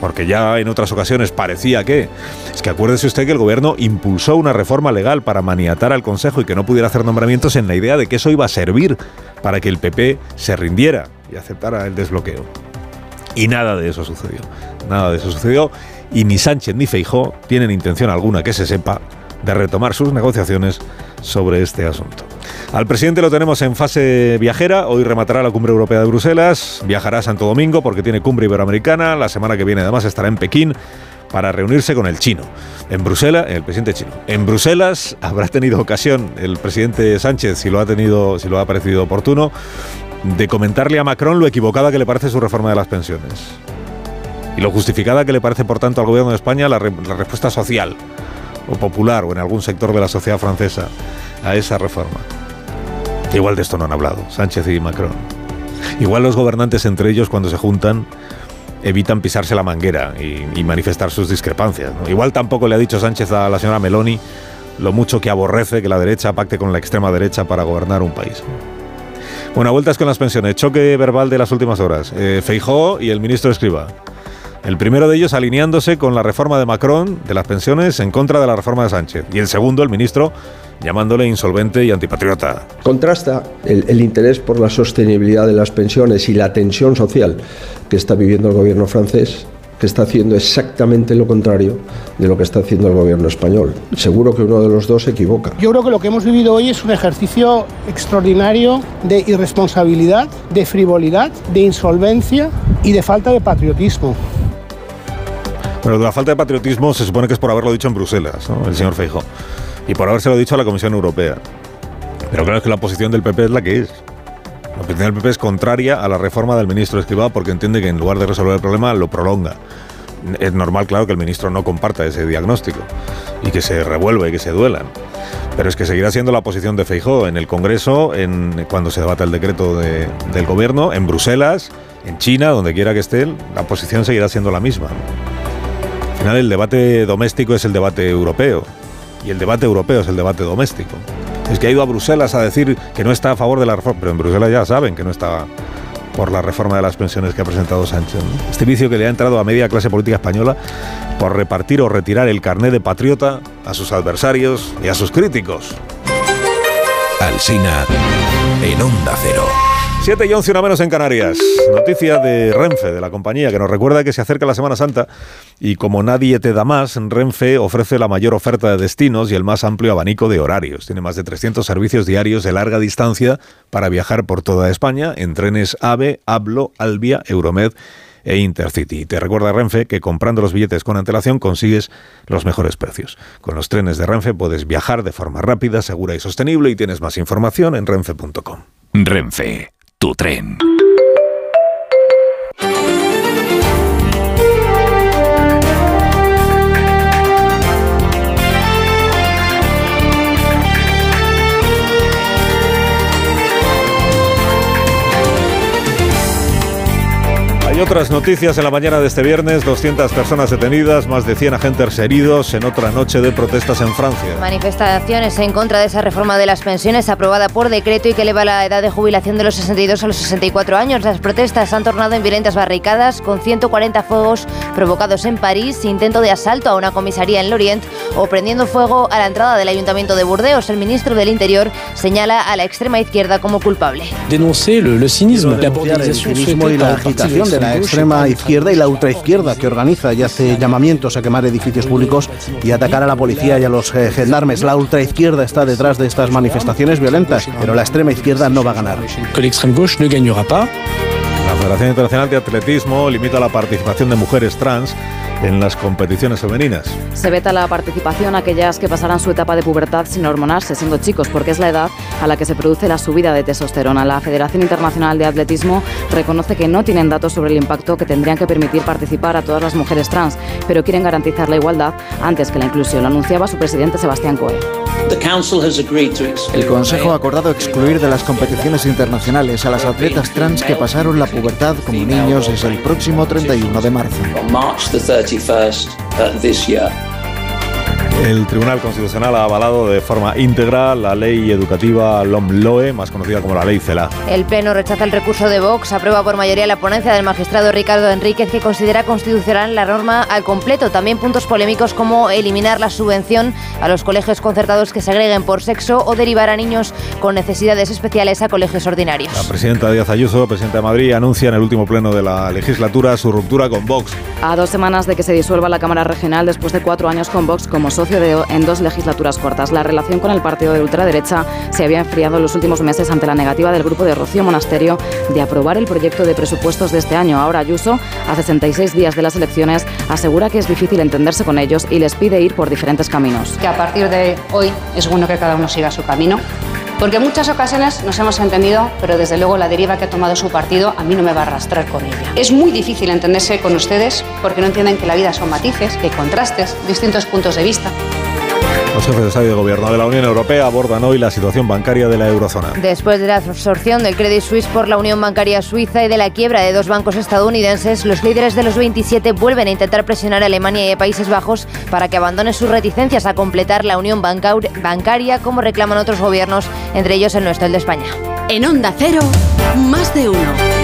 Porque ya en otras ocasiones parecía que... Es que acuérdese usted que el gobierno impulsó una reforma legal para maniatar al Consejo y que no pudiera hacer nombramientos en la idea de que eso iba a servir para que el PP se rindiera y aceptara el desbloqueo. Y nada de eso sucedió. Nada de eso sucedió. Y ni Sánchez ni Feijó tienen intención alguna que se sepa de retomar sus negociaciones sobre este asunto. Al presidente lo tenemos en fase viajera, hoy rematará la cumbre europea de Bruselas, viajará a Santo Domingo porque tiene cumbre iberoamericana, la semana que viene además estará en Pekín para reunirse con el chino. En Bruselas, el presidente chino. En Bruselas habrá tenido ocasión el presidente Sánchez, si lo ha tenido, si lo ha parecido oportuno, de comentarle a Macron lo equivocada que le parece su reforma de las pensiones. Y lo justificada que le parece, por tanto, al gobierno de España la, la respuesta social o popular o en algún sector de la sociedad francesa a esa reforma. Igual de esto no han hablado, Sánchez y Macron. Igual los gobernantes entre ellos cuando se juntan evitan pisarse la manguera y, manifestar sus discrepancias. Igual tampoco le ha dicho Sánchez a la señora Meloni lo mucho que aborrece que la derecha pacte con la extrema derecha para gobernar un país. Bueno, vueltas con las pensiones. Choque verbal de las últimas horas. Eh, Feijó y el ministro Escriba. El primero de ellos alineándose con la reforma de Macron de las pensiones en contra de la reforma de Sánchez. Y el segundo, el ministro, llamándole insolvente y antipatriota. Contrasta el, el, interés por la sostenibilidad de las pensiones y la tensión social que está viviendo el gobierno francés que está haciendo exactamente lo contrario de lo que está haciendo el gobierno español. Seguro que uno de los dos se equivoca. Yo creo que lo que hemos vivido hoy es un ejercicio extraordinario de irresponsabilidad, de frivolidad, de insolvencia y de falta de patriotismo. Pero la falta de patriotismo se supone que es por haberlo dicho en Bruselas, el señor Feijóo, y por habérselo dicho a la Comisión Europea. Pero claro, es que la posición del PP es la que es. La posición del PP es contraria a la reforma del ministro Escribá porque entiende que en lugar de resolver el problema lo prolonga. Es normal, claro, que el ministro no comparta ese diagnóstico y que se revuelva y que se duelan. Pero es que seguirá siendo la posición de Feijó en el Congreso, en, cuando se debata el decreto de, del gobierno, en Bruselas, en China, donde quiera que esté, la posición seguirá siendo la misma. Al final el debate doméstico es el debate europeo y el debate europeo es el debate doméstico. Es que ha ido a Bruselas a decir que no está a favor de la reforma, pero en Bruselas ya saben que no está por la reforma de las pensiones que ha presentado Sánchez. Este vicio que le ha entrado a media clase política española por repartir o retirar el carné de patriota a sus adversarios y a sus críticos. Alsina en Onda Cero. 7 y 11, una menos en Canarias. Noticia de Renfe, de la compañía, que nos recuerda que se acerca la Semana Santa y como nadie te da más, Renfe ofrece la mayor oferta de destinos y el más amplio abanico de horarios. Tiene más de 300 servicios diarios de larga distancia para viajar por toda España en trenes AVE, Hablo, Albia, Euromed e Intercity. Te recuerda Renfe que comprando los billetes con antelación consigues los mejores precios. Con los trenes de Renfe puedes viajar de forma rápida, segura y sostenible y tienes más información en renfe.com. Renfe, tu tren. Hay otras noticias en la mañana de este viernes, 200 personas detenidas, más de 100 agentes heridos en otra noche de protestas en Francia. Manifestaciones en contra de esa reforma de las pensiones aprobada por decreto y que eleva la edad de jubilación de los 62 a los 64 años. Las protestas han tornado en violentas barricadas con 140 fuegos provocados en París, intento de asalto a una comisaría en Lorient o prendiendo fuego a la entrada del ayuntamiento de Burdeos. El ministro del Interior señala a la extrema izquierda como culpable. Denunciar el cinismo, el cinismo y la agitación de la extrema izquierda y la ultraizquierda que organiza y hace llamamientos a quemar edificios públicos y atacar a la policía y a los eh, gendarmes. La ultraizquierda está detrás de estas manifestaciones violentas, pero la extrema izquierda no va a ganar. La Federación Internacional de Atletismo limita la participación de mujeres trans en las competiciones femeninas. Se veta la participación a aquellas que pasarán su etapa de pubertad sin hormonarse, siendo chicos, porque es la edad a la que se produce la subida de testosterona. La Federación Internacional de Atletismo reconoce que no tienen datos sobre el impacto que tendrían que permitir participar a todas las mujeres trans, pero quieren garantizar la igualdad antes que la inclusión. Lo anunciaba su presidente Sebastián Coe. El Consejo ha acordado excluir de las competiciones internacionales a las atletas trans que pasaron la pubertad como niños desde el próximo 31 de marzo. 31st uh, this year. El Tribunal Constitucional ha avalado de forma íntegra la ley educativa LOMLOE, más conocida como la ley CELA. El Pleno rechaza el recurso de Vox, aprueba por mayoría la ponencia del magistrado Ricardo Enríquez, que considera constitucional la norma al completo. También puntos polémicos como eliminar la subvención a los colegios concertados que segreguen por sexo o derivar a niños con necesidades especiales a colegios ordinarios. La presidenta Díaz Ayuso, presidenta de Madrid, anuncia en el último pleno de la legislatura su ruptura con Vox. A dos semanas de que se disuelva la Cámara Regional después de cuatro años con Vox como socio en dos legislaturas cortas. La relación con el partido de ultraderecha se había enfriado en los últimos meses ante la negativa del grupo de Rocío Monasterio de aprobar el proyecto de presupuestos de este año. Ahora Ayuso, a 66 días de las elecciones, asegura que es difícil entenderse con ellos y les pide ir por diferentes caminos. Que a partir de hoy es bueno que cada uno siga su camino. Porque en muchas ocasiones nos hemos entendido, pero desde luego la deriva que ha tomado su partido a mí no me va a arrastrar con ella. Es muy difícil entenderse con ustedes porque no entienden que la vida son matices, que hay contrastes, distintos puntos de vista. Los jefes de Estado y de Gobierno de la Unión Europea abordan hoy la situación bancaria de la eurozona. Después de la absorción del Credit Suisse por la Unión Bancaria Suiza y de la quiebra de dos bancos estadounidenses, los líderes de los 27 vuelven a intentar presionar a Alemania y a Países Bajos para que abandone sus reticencias a completar la unión bancaria como reclaman otros gobiernos, entre ellos el nuestro, el de España. En Onda Cero, más de uno.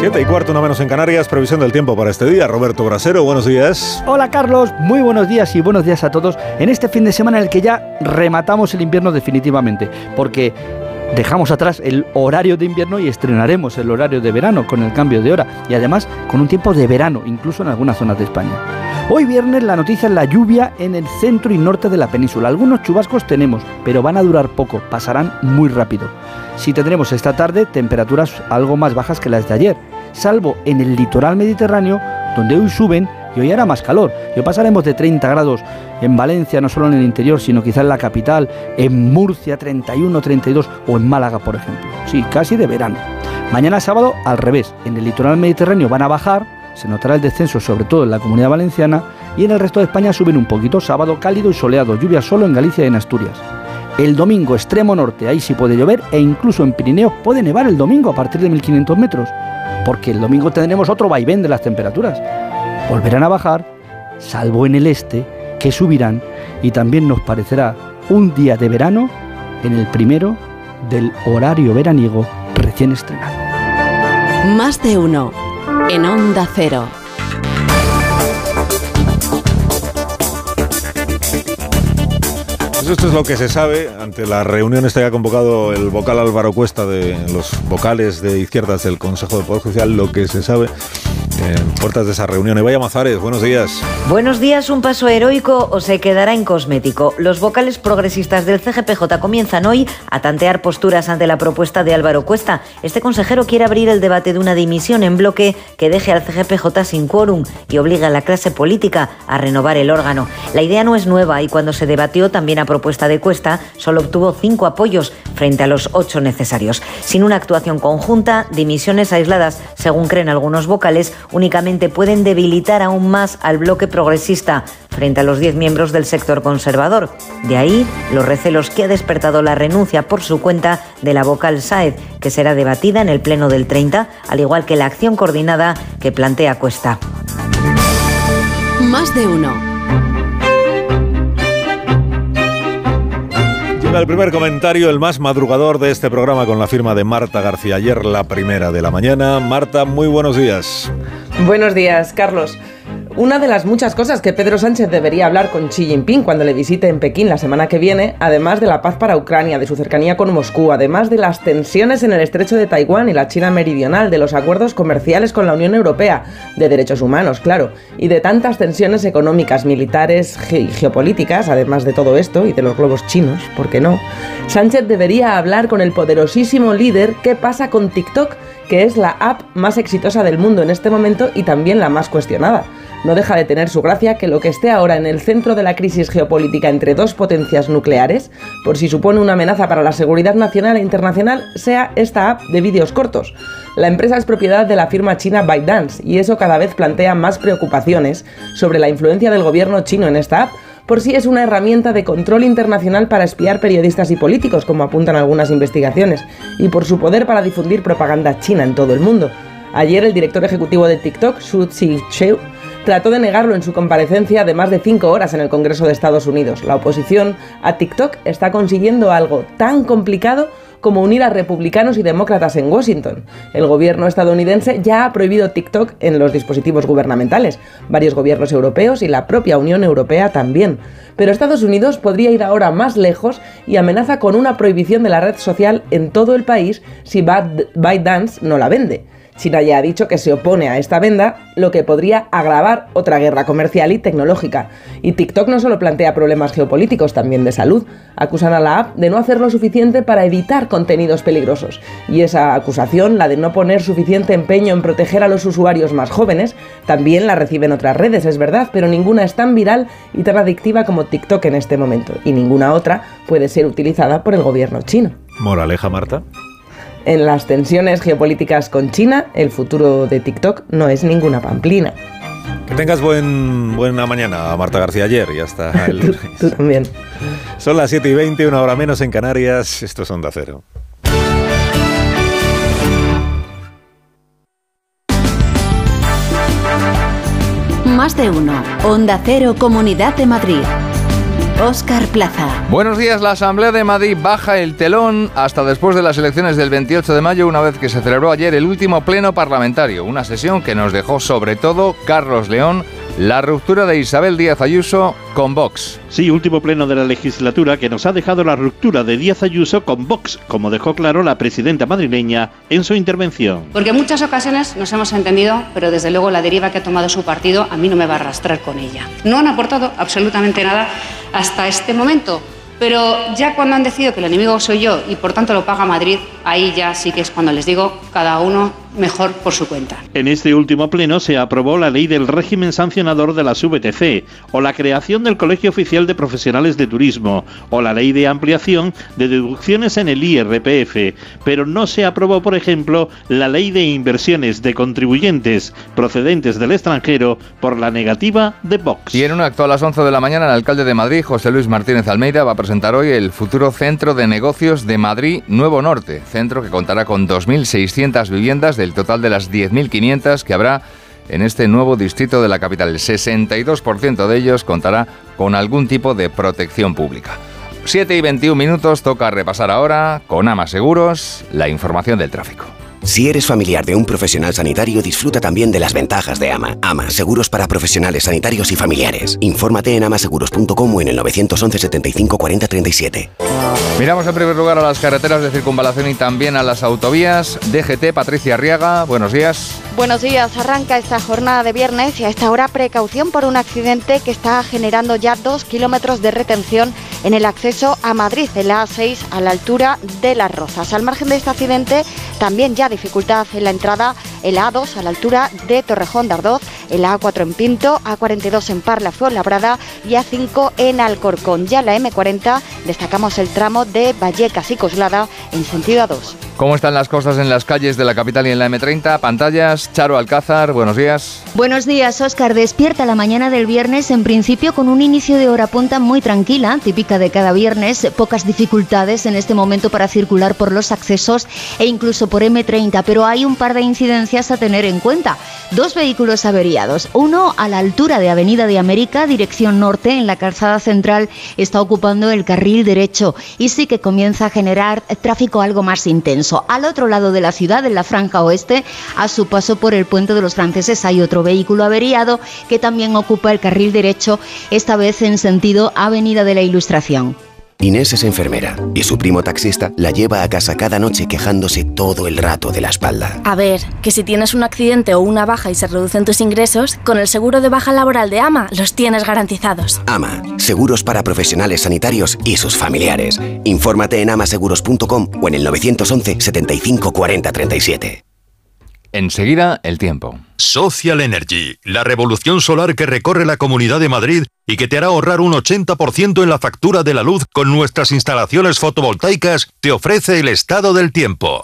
Siete y cuarto, una menos en Canarias, previsión del tiempo para este día. Roberto Brasero, buenos días. Hola Carlos, muy buenos días y buenos días a todos en este fin de semana en el que ya rematamos el invierno definitivamente, porque dejamos atrás el horario de invierno y estrenaremos el horario de verano con el cambio de hora y además con un tiempo de verano, incluso en algunas zonas de España. Hoy viernes la noticia es la lluvia en el centro y norte de la península. Algunos chubascos tenemos, pero van a durar poco, pasarán muy rápido. Si tendremos esta tarde temperaturas algo más bajas que las de ayer, salvo en el litoral mediterráneo, donde hoy suben y hoy hará más calor. Hoy pasaremos de 30 grados en Valencia, no solo en el interior, sino quizá en la capital, en Murcia 31, 32 o en Málaga, por ejemplo. Sí, casi de verano. Mañana sábado, al revés, en el litoral mediterráneo van a bajar, se notará el descenso sobre todo en la comunidad valenciana y en el resto de España suben un poquito, sábado cálido y soleado, lluvia solo en Galicia y en Asturias. El domingo extremo norte, ahí sí puede llover e incluso en Pirineos puede nevar el domingo a partir de 1500 metros porque el domingo tendremos otro vaivén de las temperaturas. Volverán a bajar, salvo en el este, que subirán y también nos parecerá un día de verano en el primero del horario veraniego recién estrenado. Más de uno en Onda Cero. Esto es lo que se sabe ante la reunión esta que ha convocado el vocal Álvaro Cuesta de los vocales de izquierdas del Consejo de Poder Judicial, lo que se sabe en puertas de esa reunión. Evaya Mazares, buenos días. Buenos días, un paso heroico o se quedará en cosmético. Los vocales progresistas del CGPJ comienzan hoy a tantear posturas ante la propuesta de Álvaro Cuesta. Este consejero quiere abrir el debate de una dimisión en bloque que deje al CGPJ sin quórum y obliga a la clase política a renovar el órgano. La idea no es nueva y cuando se debatió también a propuesta de Cuesta solo obtuvo cinco apoyos frente a los ocho necesarios. Sin una actuación conjunta, dimisiones aisladas, según creen algunos vocales, únicamente pueden debilitar aún más al bloque progresista frente a los 10 miembros del sector conservador. De ahí los recelos que ha despertado la renuncia por su cuenta de la vocal Saed, que será debatida en el Pleno del 30, al igual que la acción coordinada que plantea Cuesta. Más de uno. El primer comentario, el más madrugador de este programa con la firma de Marta García. Ayer la primera de la mañana. Marta, muy buenos días. Buenos días, Carlos. Una de las muchas cosas que Pedro Sánchez debería hablar con Xi Jinping cuando le visite en Pekín la semana que viene, además de la paz para Ucrania, de su cercanía con Moscú, además de las tensiones en el estrecho de Taiwán y la China meridional, de los acuerdos comerciales con la Unión Europea, de derechos humanos, claro, y de tantas tensiones económicas, militares y geopolíticas, además de todo esto y de los globos chinos, ¿por qué no? Sánchez debería hablar con el poderosísimo líder qué pasa con TikTok, que es la app más exitosa del mundo en este momento y también la más cuestionada. No deja de tener su gracia que lo que esté ahora en el centro de la crisis geopolítica entre dos potencias nucleares, por si supone una amenaza para la seguridad nacional e internacional, sea esta app de vídeos cortos. La empresa es propiedad de la firma china ByteDance y eso cada vez plantea más preocupaciones sobre la influencia del gobierno chino en esta app, por si es una herramienta de control internacional para espiar periodistas y políticos, como apuntan algunas investigaciones, y por su poder para difundir propaganda china en todo el mundo. Ayer el director ejecutivo de TikTok, Xu Zhiqiu, trató de negarlo en su comparecencia de más de cinco horas en el Congreso de Estados Unidos. La oposición a TikTok está consiguiendo algo tan complicado como unir a republicanos y demócratas en Washington. El gobierno estadounidense ya ha prohibido TikTok en los dispositivos gubernamentales, varios gobiernos europeos y la propia Unión Europea también. Pero Estados Unidos podría ir ahora más lejos y amenaza con una prohibición de la red social en todo el país si ByteDance no la vende. China ya ha dicho que se opone a esta venda, lo que podría agravar otra guerra comercial y tecnológica. Y TikTok no solo plantea problemas geopolíticos, también de salud. Acusan a la app de no hacer lo suficiente para evitar contenidos peligrosos. Y esa acusación, la de no poner suficiente empeño en proteger a los usuarios más jóvenes, también la reciben otras redes, es verdad, pero ninguna es tan viral y tan adictiva como TikTok en este momento. Y ninguna otra puede ser utilizada por el gobierno chino. Moraleja, Marta en las tensiones geopolíticas con China, el futuro de TikTok no es ninguna pamplina. Que tengas buen, buena mañana, Marta García ayer y hasta el lunes. tú, también. Son las 7 y 20, una hora menos en Canarias. Esto es Onda Cero. Más de uno. Onda Cero, Comunidad de Madrid. Oscar Plaza. Buenos días, la Asamblea de Madrid baja el telón hasta después de las elecciones del 28 de mayo, una vez que se celebró ayer el último pleno parlamentario, una sesión que nos dejó sobre todo Carlos León, la ruptura de Isabel Díaz Ayuso con Vox. Sí, último pleno de la legislatura que nos ha dejado la ruptura de Díaz Ayuso con Vox, como dejó claro la presidenta madrileña en su intervención. Porque en muchas ocasiones nos hemos entendido, pero desde luego la deriva que ha tomado su partido a mí no me va a arrastrar con ella. No han aportado absolutamente nada hasta este momento. Pero ya cuando han decidido que el enemigo soy yo y por tanto lo paga Madrid, ahí ya sí que es cuando les digo cada uno mejor por su cuenta. En este último pleno se aprobó la ley del régimen sancionador de las VTC, o la creación del Colegio Oficial de Profesionales de Turismo, o la ley de ampliación de deducciones en el IRPF, pero no se aprobó, por ejemplo, la ley de inversiones de contribuyentes procedentes del extranjero por la negativa de Vox. Y en un acto a las 11 de la mañana, el alcalde de Madrid, José Luis Martínez Almeida, va a presentar hoy el futuro Centro de Negocios de Madrid Nuevo Norte, centro que contará con 2.600 viviendas del total de las 10.500 que habrá en este nuevo distrito de la capital. El 62% de ellos contará con algún tipo de protección pública. 7 y 21 minutos toca repasar ahora con Ama Seguros la información del tráfico. Si eres familiar de un profesional sanitario, disfruta también de las ventajas de AMA. AMA, seguros para profesionales sanitarios y familiares. Infórmate en amaseguros.com o en el 911 75 40 37. Miramos en primer lugar a las carreteras de circunvalación y también a las autovías. DGT, Patricia Arriaga, buenos días. Buenos días, arranca esta jornada de viernes y a esta hora precaución por un accidente que está generando ya dos kilómetros de retención en el acceso a Madrid, en la A6, a la altura de Las Rozas. Al margen de este accidente, también ya dificultad en la entrada en la A2 a la altura de Torrejón de Ardoz, en la A4 en Pinto, A42 en Parla, Labrada y A5 en Alcorcón. Ya en la M40 destacamos el tramo de Vallecas y Coslada en sentido A2. ¿Cómo están las cosas en las calles de la capital y en la M30? Pantallas, Charo Alcázar, buenos días. Buenos días, Óscar. Despierta la mañana del viernes, en principio con un inicio de hora punta muy tranquila, típica de cada viernes, pocas dificultades en este momento para circular por los accesos e incluso por M30, pero hay un par de incidencias a tener en cuenta. Dos vehículos averiados, uno a la altura de Avenida de América, dirección norte, en la calzada central, está ocupando el carril derecho y sí que comienza a generar tráfico algo más intenso. Al otro lado de la ciudad, en la franja oeste, a su paso por el puente de los franceses, hay otro vehículo averiado que también ocupa el carril derecho, esta vez en sentido Avenida de la Ilustración. Inés es enfermera y su primo taxista la lleva a casa cada noche quejándose todo el rato de la espalda. A ver, que si tienes un accidente o una baja y se reducen tus ingresos, con el seguro de baja laboral de AMA los tienes garantizados. AMA, seguros para profesionales sanitarios y sus familiares. Infórmate en amaseguros.com o en el 911 75 40 37. Enseguida, el tiempo. Social Energy, la revolución solar que recorre la Comunidad de Madrid y que te hará ahorrar un 80% en la factura de la luz con nuestras instalaciones fotovoltaicas, te ofrece el estado del tiempo.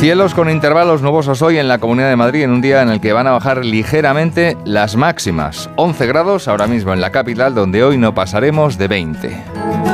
Cielos con intervalos nubosos hoy en la Comunidad de Madrid en un día en el que van a bajar ligeramente las máximas. 11 grados ahora mismo en la capital donde hoy no pasaremos de 20.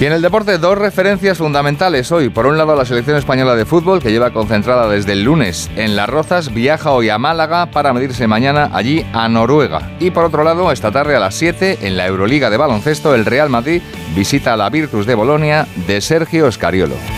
Y en el deporte, dos referencias fundamentales hoy. Por un lado, la selección española de fútbol, que lleva concentrada desde el lunes en Las Rozas, viaja hoy a Málaga para medirse mañana allí a Noruega. Y por otro lado, esta tarde a las 7, en la Euroliga de baloncesto, el Real Madrid visita a la Virtus de Bolonia de Sergio Scariolo.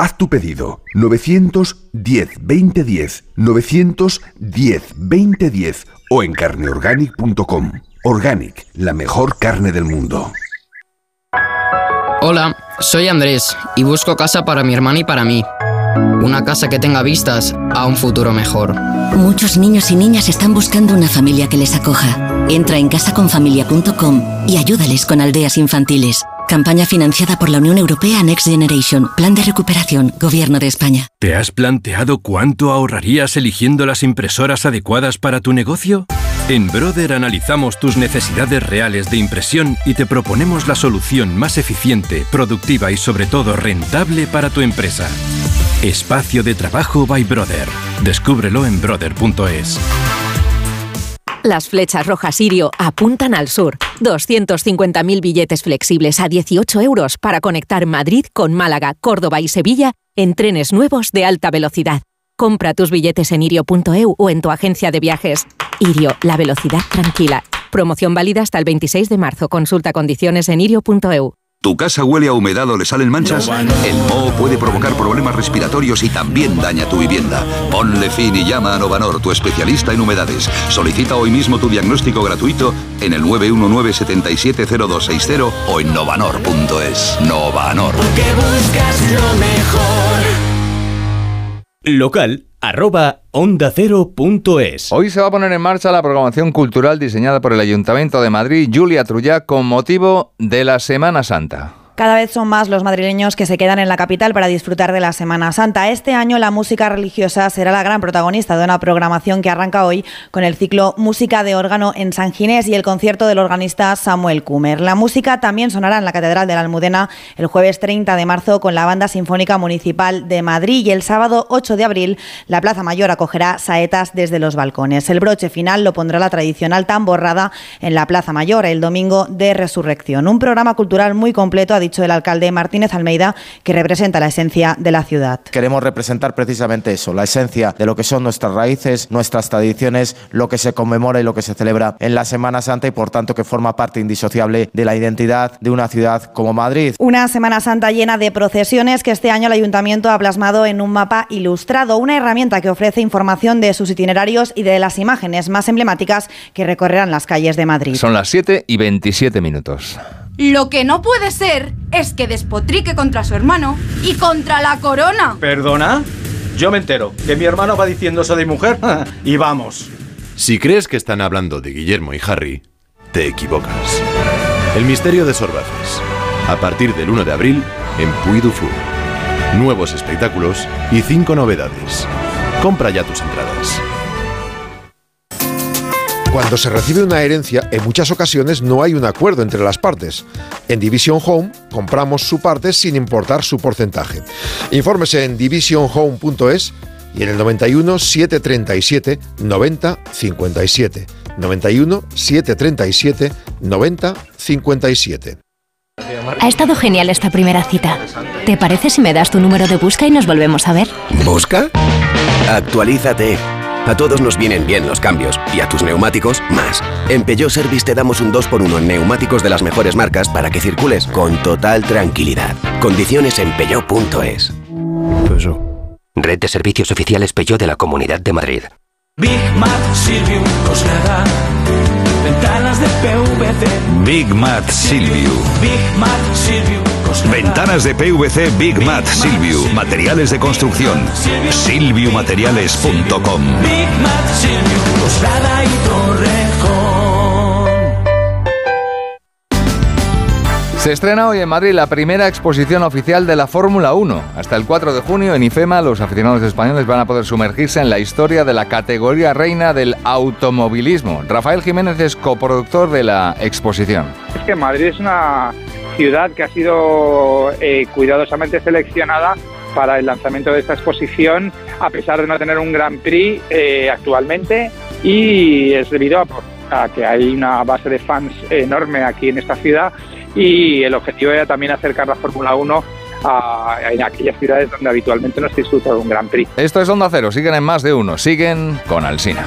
Haz tu pedido 910 2010 910 2010 o en carneorganic.com. Organic, la mejor carne del mundo. Hola, soy Andrés y busco casa para mi hermana y para mí. Una casa que tenga vistas a un futuro mejor. Muchos niños y niñas están buscando una familia que les acoja. Entra en casaconfamilia.com y ayúdales con aldeas infantiles. Campaña financiada por la Unión Europea Next Generation, Plan de Recuperación, Gobierno de España. ¿Te has planteado cuánto ahorrarías eligiendo las impresoras adecuadas para tu negocio? En Brother analizamos tus necesidades reales de impresión y te proponemos la solución más eficiente, productiva y sobre todo rentable para tu empresa. Espacio de trabajo by Brother. Descúbrelo en brother.es. Las flechas rojas Sirio apuntan al sur. 250.000 billetes flexibles a 18 euros para conectar Madrid con Málaga, Córdoba y Sevilla en trenes nuevos de alta velocidad. Compra tus billetes en irio.eu o en tu agencia de viajes. Irio, la velocidad tranquila. Promoción válida hasta el 26 de marzo. Consulta condiciones en irio.eu. ¿Tu casa huele a humedad o le salen manchas? El moho puede provocar problemas respiratorios y también daña tu vivienda. Ponle fin y llama a Novanor, tu especialista en humedades. Solicita hoy mismo tu diagnóstico gratuito en el 919-770260 o en novanor.es. Novanor. buscas lo mejor. Local arroba onda es. Hoy se va a poner en marcha la programación cultural diseñada por el Ayuntamiento de Madrid, Julia Trullá, con motivo de la Semana Santa. Cada vez son más los madrileños que se quedan en la capital para disfrutar de la Semana Santa. Este año la música religiosa será la gran protagonista de una programación que arranca hoy con el ciclo Música de órgano en San Ginés y el concierto del organista Samuel Kumer. La música también sonará en la Catedral de la Almudena el jueves 30 de marzo con la Banda Sinfónica Municipal de Madrid y el sábado 8 de abril la Plaza Mayor acogerá saetas desde los balcones. El broche final lo pondrá la tradicional tamborrada en la Plaza Mayor el domingo de Resurrección. Un programa cultural muy completo, ha dicho el alcalde Martínez Almeida, que representa la esencia de la ciudad. Queremos representar precisamente eso, la esencia de lo que son nuestras raíces, nuestras tradiciones, lo que se conmemora y lo que se celebra en la Semana Santa y por tanto que forma parte indisociable de la identidad de una ciudad como Madrid. Una Semana Santa llena de procesiones que este año el ayuntamiento ha plasmado en un mapa ilustrado, una herramienta que ofrece información de sus itinerarios y de las imágenes más emblemáticas que recorrerán las calles de Madrid. Son las 7 y 27 minutos. Lo que no puede ser es que despotrique contra su hermano y contra la corona. ¿Perdona? Yo me entero que mi hermano va diciendo eso de mujer y vamos. Si crees que están hablando de Guillermo y Harry, te equivocas. El misterio de Sorbaces. A partir del 1 de abril en Puy du Fou. Nuevos espectáculos y cinco novedades. Compra ya tus entradas. Cuando se recibe una herencia, en muchas ocasiones no hay un acuerdo entre las partes. En Division Home compramos su parte sin importar su porcentaje. Infórmese en divisionhome.es y en el 91 737 90 57. 91 737 90 57. Ha estado genial esta primera cita. ¿Te parece si me das tu número de busca y nos volvemos a ver? ¿Busca? Actualízate. A todos nos vienen bien los cambios y a tus neumáticos más. En Peugeot Service te damos un 2x1 en neumáticos de las mejores marcas para que circules con total tranquilidad. Condiciones en peugeot.es. Red de servicios oficiales Peugeot de la Comunidad de Madrid. Big Mat Silvium Coslada. Ventanas de PVC. Big Mat Silviu. Big Mat Silvium. Ventanas de PVC Big Mat Silviu. Materiales de construcción. Silviumateriales.com. Big Mat Coslada y Torrejón. Se estrena hoy en Madrid la primera exposición oficial de la Fórmula 1. Hasta el 4 de junio en IFEMA los aficionados españoles van a poder sumergirse en la historia de la categoría reina del automovilismo. Rafael Jiménez es coproductor de la exposición. Es que Madrid es una ciudad que ha sido eh, cuidadosamente seleccionada para el lanzamiento de esta exposición, a pesar de no tener un Grand Prix eh, actualmente, y es debido a, a que hay una base de fans enorme aquí en esta ciudad y el objetivo era también acercar la Fórmula 1 a, en aquellas ciudades donde habitualmente no se disfruta de un Gran Prix. Esto es Onda Cero, siguen en más de uno, siguen con Alsina.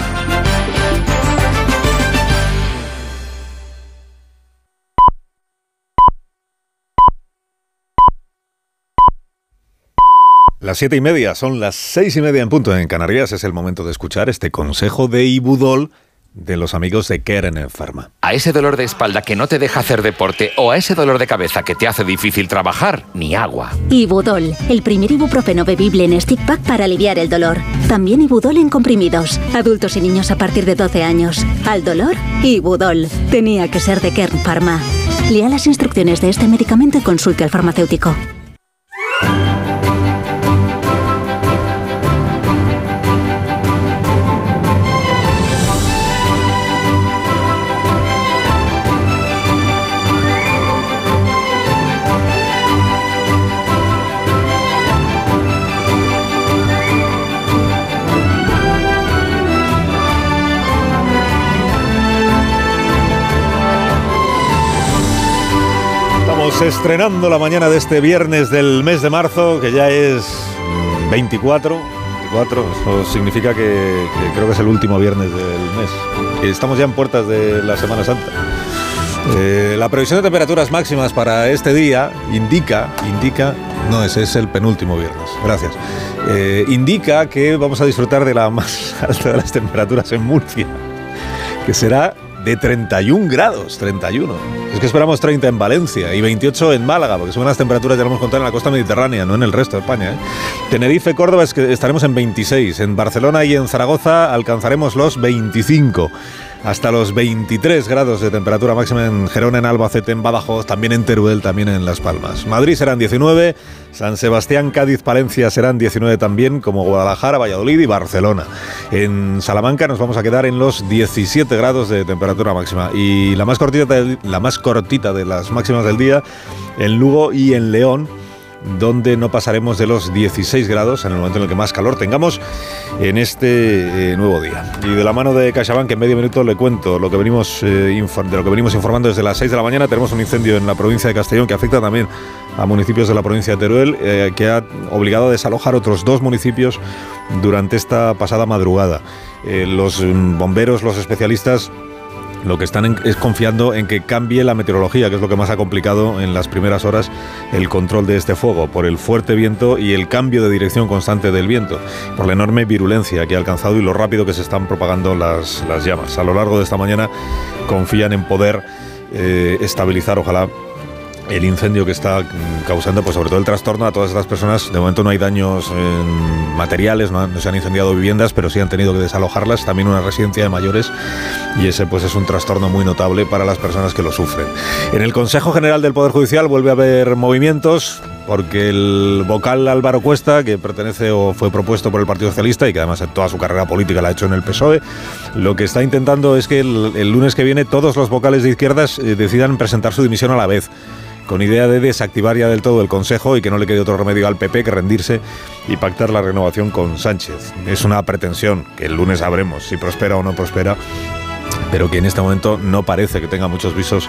Las siete y media, son las seis y media en punto en Canarias. Es el momento de escuchar este consejo de Ibudol de los amigos de Keren Pharma. A ese dolor de espalda que no te deja hacer deporte o a ese dolor de cabeza que te hace difícil trabajar, ni agua. Ibudol, el primer ibuprofeno bebible en stick pack para aliviar el dolor. También Ibudol en comprimidos. Adultos y niños a partir de 12 años. Al dolor, Ibudol. Tenía que ser de Kern Pharma. Lea las instrucciones de este medicamento y consulte al farmacéutico. Estrenando la mañana de este viernes del mes de marzo, que ya es 24. 24, eso significa que, creo que es el último viernes del mes. Estamos ya en puertas de la Semana Santa. Eh, la previsión de temperaturas máximas para este día indica, indica, no, ese es el penúltimo viernes, gracias. Eh, indica que vamos a disfrutar de la más alta de las temperaturas en Murcia, que será de 31 grados, 31. Es que esperamos 30 en Valencia y 28 en Málaga, porque son unas temperaturas, ya lo hemos contado, en la costa mediterránea, no en el resto de España. ¿eh? Tenerife, Córdoba, es que estaremos en 26. En Barcelona y en Zaragoza alcanzaremos los 25 hasta los 23 grados de temperatura máxima en Gerona, en Albacete, en Badajoz, también en Teruel, también en Las Palmas. Madrid serán 19, San Sebastián, Cádiz, Palencia serán 19 también, como Guadalajara, Valladolid y Barcelona. En Salamanca nos vamos a quedar en los 17 grados de temperatura máxima. Y la más cortita la más cortita de las máximas del día, en Lugo y en León donde no pasaremos de los 16 grados en el momento en el que más calor tengamos en este eh, nuevo día. Y de la mano de CaixaBank en medio minuto le cuento lo que venimos eh, de lo que venimos informando desde las 6 de la mañana. Tenemos un incendio en la provincia de Castellón que afecta también a municipios de la provincia de Teruel, eh, que ha obligado a desalojar otros dos municipios durante esta pasada madrugada. Los mm, bomberos, los especialistas lo que están es confiando en que cambie la meteorología, que es lo que más ha complicado en las primeras horas el control de este fuego, por el fuerte viento y el cambio de dirección constante del viento, por la enorme virulencia que ha alcanzado y lo rápido que se están propagando las, las llamas. A lo largo de esta mañana confían en poder eh, estabilizar, ojalá, el incendio que está causando, pues sobre todo el trastorno a todas estas personas. De momento no hay daños en materiales, no, se han incendiado viviendas, pero sí han tenido que desalojarlas. También una residencia de mayores y ese pues es un trastorno muy notable para las personas que lo sufren. En el Consejo General del Poder Judicial vuelve a haber movimientos porque el vocal Álvaro Cuesta, que pertenece o fue propuesto por el Partido Socialista y que además en toda su carrera política la ha hecho en el PSOE, lo que está intentando es que el, el lunes que viene todos los vocales de izquierdas eh, decidan presentar su dimisión a la vez con idea de desactivar ya del todo el Consejo y que no le quede otro remedio al PP que rendirse y pactar la renovación con Sánchez. Es una pretensión que el lunes sabremos si prospera o no prospera pero que en este momento no parece que tenga muchos visos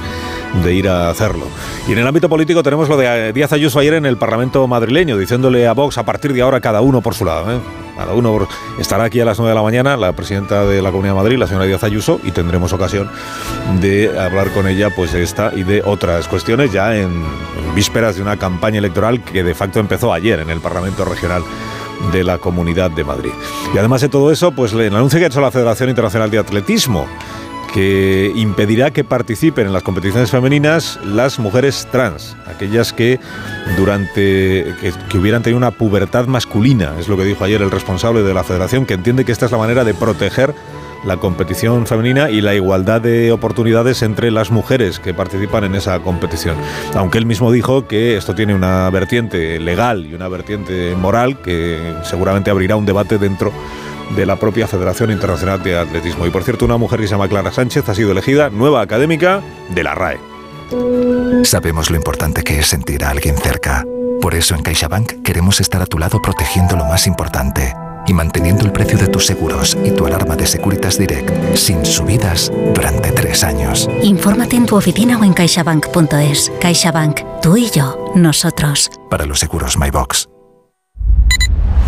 de ir a hacerlo. Y en el ámbito político tenemos lo de Díaz Ayuso ayer en el Parlamento madrileño, diciéndole a Vox a partir de ahora cada uno por su lado. ¿eh? Cada uno estará aquí a las 9 de la mañana la presidenta de la Comunidad de Madrid, la señora Díaz Ayuso, y tendremos ocasión de hablar con ella pues de esta y de otras cuestiones ya en vísperas de una campaña electoral que de facto empezó ayer en el Parlamento Regional de la Comunidad de Madrid. Y además de todo eso, pues el anuncio que ha hecho la Federación Internacional de Atletismo, que impedirá que participen en las competiciones femeninas las mujeres trans, aquellas que durante que, hubieran tenido una pubertad masculina, es lo que dijo ayer el responsable de la federación, que entiende que esta es la manera de proteger la competición femenina y la igualdad de oportunidades entre las mujeres que participan en esa competición. Aunque él mismo dijo que esto tiene una vertiente legal y una vertiente moral que seguramente abrirá un debate dentro de la propia Federación Internacional de Atletismo. Y por cierto, una mujer que se llama Clara Sánchez ha sido elegida nueva académica de la RAE. Sabemos lo importante que es sentir a alguien cerca. Por eso en CaixaBank queremos estar a tu lado protegiendo lo más importante y manteniendo el precio de tus seguros y tu alarma de Securitas Direct sin subidas durante tres años. Infórmate en tu oficina o en caixabank.es. CaixaBank, tú y yo, nosotros. Para los seguros MyBox.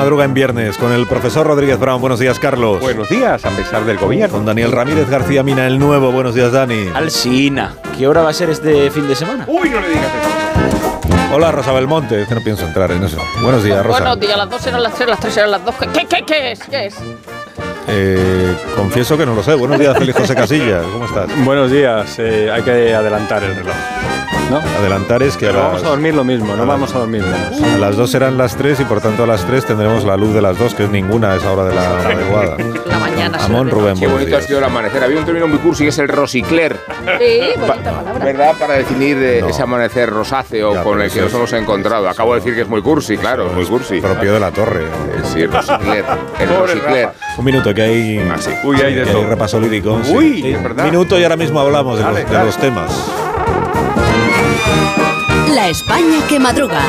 Madruga en viernes con el profesor Rodríguez Brown. Buenos días, Carlos. Buenos días, a pesar del gobierno. Con Daniel Ramírez García Mina, el nuevo. Buenos días, Dani. Alsina. ¿Qué hora va a ser este fin de semana? Uy, no le digas eso. Hola, Rosa Belmonte. Es que no pienso entrar en eso. Buenos días, Rosa. Buenos días, las dos eran las tres, las tres eran las dos. ¿Qué, qué, qué es? ¿Qué es? Eh, confieso que no lo sé. Buenos días, Félix José Casillas. ¿Cómo estás? Buenos días. Eh, hay que adelantar el reloj. ¿No? Adelantar es que Pero a vamos las, a dormir lo mismo, no a vamos las- a dormir menos. a las dos serán las tres y por tanto a las tres tendremos la luz de las dos, que es ninguna a esa hora de la adecuada. La mañana. Amón Rubén, Qué bonito ha días. sido el amanecer. Había un término muy cursi que es el rosicler. Sí, bonita palabra. ¿Verdad? Para definir eh, No. ese amanecer rosáceo Ya, con el que nos hemos encontrado. Acabo de decir que es muy cursi, claro, es muy cursi. Propio de la torre. Eh, Sí, el rosicler. El rosicler. Un minuto que hay, Uy, hay de que todo. repaso lírico. sí. Uy, Sí. es verdad. Un minuto y ahora mismo hablamos de, Dale, los, de los temas. La España que madruga.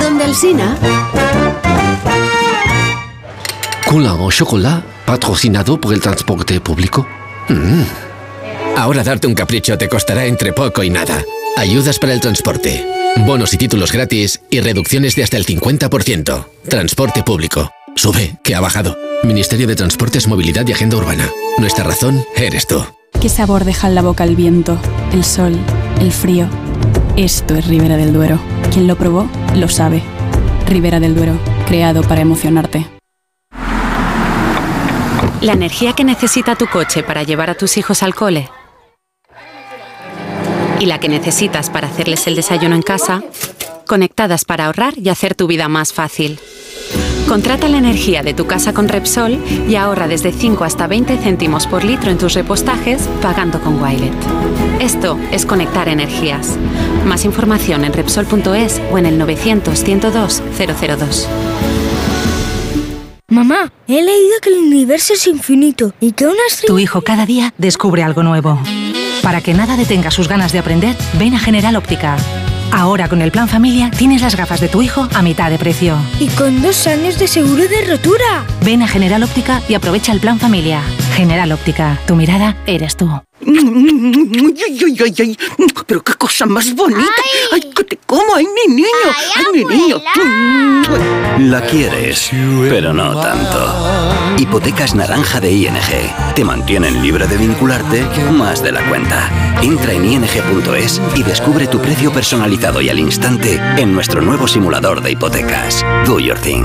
Donde Alsina. Cola o chocolate patrocinado por el transporte público. Mm. Ahora darte un capricho te costará entre poco y nada. Ayudas para el transporte, bonos y títulos gratis y reducciones de hasta el 50%. Transporte público. Sube, que ha bajado. Ministerio de Transportes, Movilidad y Agenda Urbana. Nuestra razón eres tú. ¿Qué sabor deja en la boca el viento, el sol, el frío? Esto es Ribera del Duero. Quien lo probó, lo sabe. Ribera del Duero, creado para emocionarte. La energía que necesita tu coche para llevar a tus hijos al cole y la que necesitas para hacerles el desayuno en casa, conectadas para ahorrar y hacer tu vida más fácil. Contrata la energía de tu casa con Repsol y ahorra desde 5 hasta 20 céntimos por litro en tus repostajes pagando con Wilet. Esto es conectar energías. Más información en Repsol.es o en el 900 102 002. Mamá, he leído que el universo es infinito y que una estrella... Tu hijo cada día descubre algo nuevo. Para que nada detenga sus ganas de aprender, ven a General Óptica. Ahora con el plan familia tienes las gafas de tu hijo a mitad de precio. Y con dos años de seguro de rotura. Ven a General Óptica y aprovecha el plan familia. General Óptica, tu mirada eres tú. Pero qué cosa más bonita. Ay, que te como, ay, mi niño. Ay, mi niño. La quieres, pero no tanto. Hipotecas naranja de ING. Te mantienen libre de vincularte más de la cuenta. Entra en ing.es y descubre tu precio personalizado y al instante en nuestro nuevo simulador de hipotecas. Do your thing.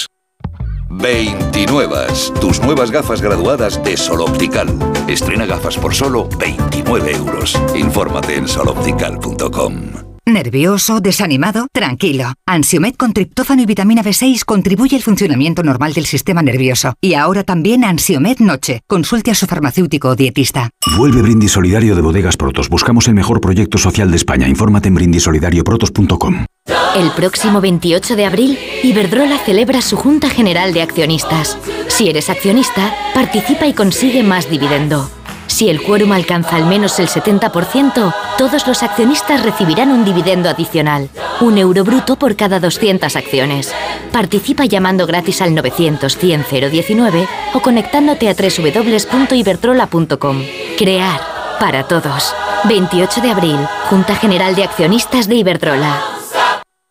29. Tus nuevas gafas graduadas de Sol Optical. Estrena gafas por solo 29 euros. Infórmate en soloptical.com. ¿Nervioso? ¿Desanimado? Tranquilo. Ansiomed con triptófano y vitamina B6 contribuye al funcionamiento normal del sistema nervioso. Y ahora también Ansiomed Noche. Consulte a su farmacéutico o dietista. Vuelve Brindis Solidario de Bodegas Protos. Buscamos el mejor proyecto social de España. Infórmate en brindisolidarioprotos.com. El próximo 28 de abril, Iberdrola celebra su Junta General de Accionistas. Si eres accionista, participa y consigue más dividendo. Si el quórum alcanza al menos el 70%, todos los accionistas recibirán un dividendo adicional, un euro bruto por cada 200 acciones. Participa llamando gratis al 900 100 019 o conectándote a www.iberdrola.com. Crear para todos. 28 de abril, Junta General de Accionistas de Iberdrola.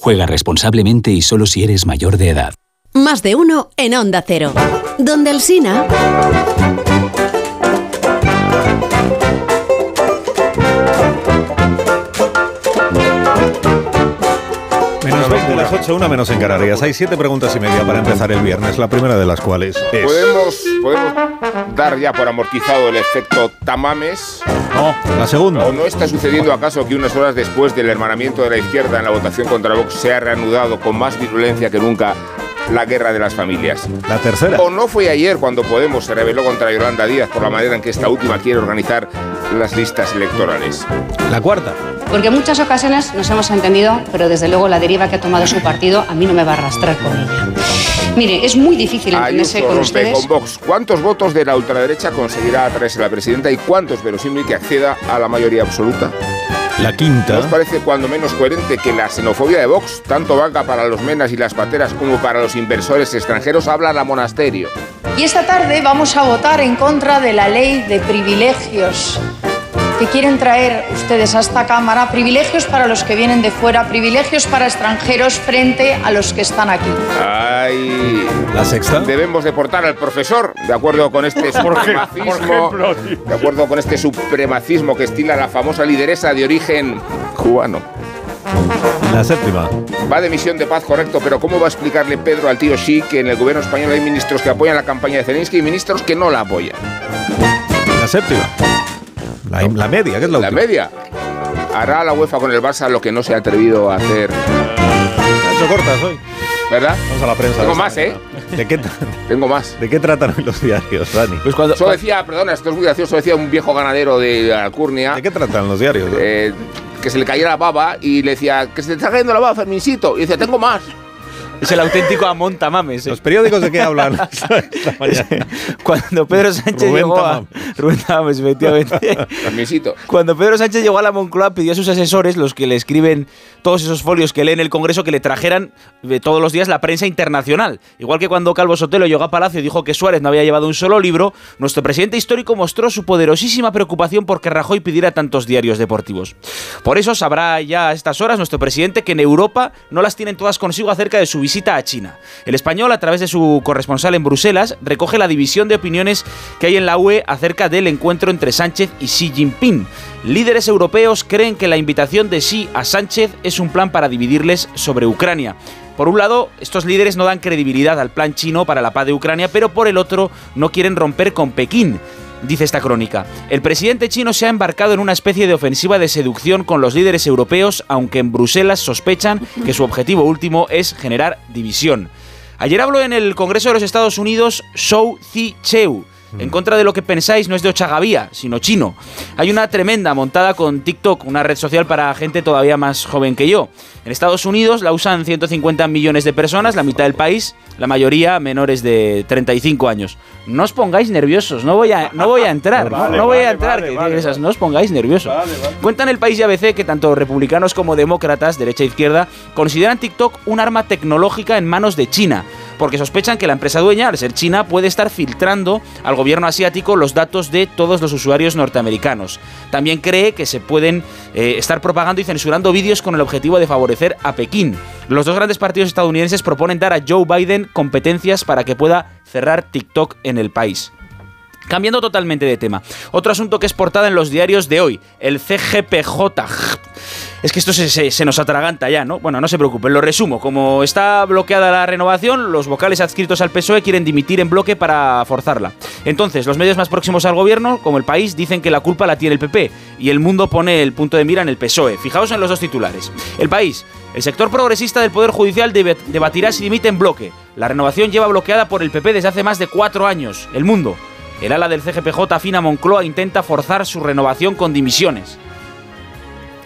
Juega responsablemente y solo si eres mayor de edad. Más de uno en Onda Cero. Donde el Sina. Menos 20, las 8, una menos en Canarias. Hay siete preguntas y media para empezar el viernes, la primera de las cuales es... ¿Podemos, podemos dar ya por amortizado el efecto tamames? No, la segunda. ¿O no está sucediendo acaso que unas horas después del hermanamiento de la izquierda en la votación contra Vox se ha reanudado con más virulencia que nunca la guerra de las familias? La tercera. ¿O no fue ayer cuando Podemos se rebeló contra Yolanda Díaz por la manera en que esta última quiere organizar las listas electorales? La cuarta. Porque en muchas ocasiones nos hemos entendido, pero desde luego la deriva que ha tomado su partido a mí no me va a arrastrar con ella. Mire, es muy difícil entenderse Ayuso con ustedes. con Vox. ¿Cuántos votos de la ultraderecha conseguirá atraerse la presidenta y cuántos verosímil que acceda a la mayoría absoluta? La quinta. ¿Nos parece cuando menos coherente que la xenofobia de Vox, tanto valga para los menas y las pateras como para los inversores extranjeros, habla la monasterio? Y esta tarde vamos a votar en contra de la ley de privilegios que quieren traer ustedes a esta Cámara, privilegios para los que vienen de fuera, privilegios para extranjeros frente a los que están aquí. Ay, la sexta. Debemos deportar al profesor, de acuerdo con este supremacismo, de acuerdo con este supremacismo que estila la famosa lideresa de origen cubano. La séptima. Va de misión de paz, correcto, pero ¿cómo va a explicarle Pedro al tío Xi que en el gobierno español hay ministros que apoyan la campaña de Zelensky y ministros que no la apoyan? La séptima. La, la media, que es la, La última. media. Hará la UEFA con el Barça lo que no se ha atrevido a hacer Ha hecho cortas hoy. ¿Verdad? Vamos a la prensa. Tengo más, ¿eh? ¿De qué, Tengo más. ¿De qué tratan hoy los diarios, Dani? Pues cuando, Eso decía, perdona, esto es muy gracioso, decía un viejo ganadero de Alcurnia. ¿De qué tratan los diarios? eh, que se le caía la baba y le decía, que se te está cayendo la baba, Fermincito. Y decía, tengo más. Es el auténtico Amonta Mames. ¿eh? ¿Los periódicos de qué hablan? Cuando Pedro Sánchez Rubén llegó a... Tamames. Rubén Tamames, efectivamente. Cuando Pedro Sánchez llegó a la Moncloa pidió a sus asesores, los que le escriben todos esos folios que lee en el Congreso, que le trajeran eh, todos los días la prensa internacional. Igual que cuando Calvo Sotelo llegó a Palacio y dijo que Suárez no había llevado un solo libro, nuestro presidente histórico mostró su poderosísima preocupación por que Rajoy pidiera tantos diarios deportivos. Por eso sabrá ya a estas horas nuestro presidente que en Europa no las tienen todas consigo acerca de su visita a China. El español, a través de su corresponsal en Bruselas, recoge la división de opiniones que hay en la UE acerca del encuentro entre Sánchez y Xi Jinping. Líderes europeos creen que la invitación de Xi a Sánchez es un plan para dividirles sobre Ucrania. Por un lado, estos líderes no dan credibilidad al plan chino para la paz de Ucrania, pero por el otro no quieren romper con Pekín. Dice esta crónica, el presidente chino se ha embarcado en una especie de ofensiva de seducción con los líderes europeos, aunque en Bruselas sospechan que su objetivo último es generar división. Ayer habló en el Congreso de los Estados Unidos Shou Zi-cheu. En contra de lo que pensáis, no es de Ochagavía, sino chino. Hay una tremenda montada con TikTok, una red social para gente todavía más joven que yo. En Estados Unidos la usan 150 millones de personas, la mitad del país, la mayoría menores de 35 años. No os pongáis nerviosos, no voy a, no voy a entrar, ¿no? Vale, voy a entrar, vale, que esas, no os pongáis nerviosos. Cuentan el país y ABC que tanto republicanos como demócratas, derecha e izquierda, consideran TikTok un arma tecnológica en manos de China, porque sospechan que la empresa dueña, al ser China, puede estar filtrando al gobierno asiático los datos de todos los usuarios norteamericanos. También cree que se pueden eh, estar propagando y censurando vídeos con el objetivo de favorecer a Pekín. Los dos grandes partidos estadounidenses proponen dar a Joe Biden competencias para que pueda cerrar TikTok en el país. Cambiando totalmente de tema. Otro asunto que es portada en los diarios de hoy, el CGPJ. Es que esto se, se- nos atraganta ya, ¿no? Bueno, no se preocupen, lo resumo. Como está bloqueada la renovación, los vocales adscritos al PSOE quieren dimitir en bloque para forzarla. Entonces, los medios más próximos al gobierno, como el país, dicen que la culpa la tiene el PP y el mundo pone el punto de mira en el PSOE. Fijaos en los dos titulares. El país. El sector progresista del Poder Judicial debatirá si dimite en bloque. La renovación lleva bloqueada por el PP desde hace más de cuatro años. El mundo. El ala del CGPJ afina Moncloa intenta forzar su renovación con dimisiones.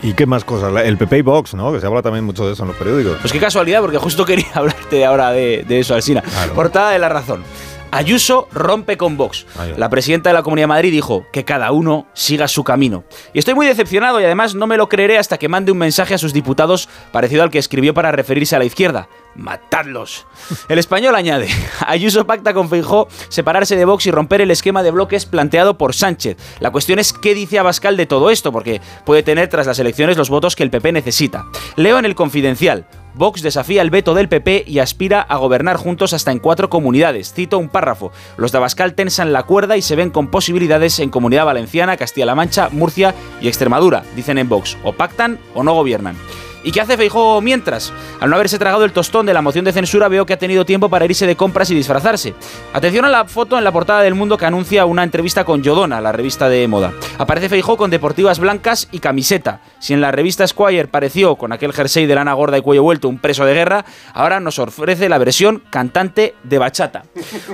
¿Y qué más cosas? El PP y Vox, ¿no? Que se habla también mucho de eso en los periódicos. Pues qué casualidad, porque justo quería hablarte ahora de, de eso, Alsina. Portada de La Razón. Ayuso rompe con Vox. La presidenta de la Comunidad de Madrid dijo que cada uno siga su camino. Y estoy muy decepcionado y además no me lo creeré hasta que mande un mensaje a sus diputados parecido al que escribió para referirse a la izquierda. ¡Matadlos! El español añade, Ayuso pacta con Feijó separarse de Vox y romper el esquema de bloques planteado por Sánchez. La cuestión es qué dice Abascal de todo esto, porque puede tener tras las elecciones los votos que el PP necesita. Leo en el Confidencial. Vox desafía el veto del PP y aspira a gobernar juntos hasta en cuatro comunidades. Cito un párrafo. Los de Abascal tensan la cuerda y se ven con posibilidades en Comunidad Valenciana, Castilla-La Mancha, Murcia y Extremadura, dicen en Vox. O pactan o no gobiernan. ¿Y qué hace Feijóo mientras? Al no haberse tragado el tostón de la moción de censura, veo que ha tenido tiempo para irse de compras y disfrazarse. Atención a la foto en la portada del Mundo que anuncia una entrevista con Yodona, la revista de moda. Aparece Feijóo con deportivas blancas y camiseta. Si en la revista Squire pareció con aquel jersey de lana gorda y cuello vuelto un preso de guerra, ahora nos ofrece la versión cantante de bachata.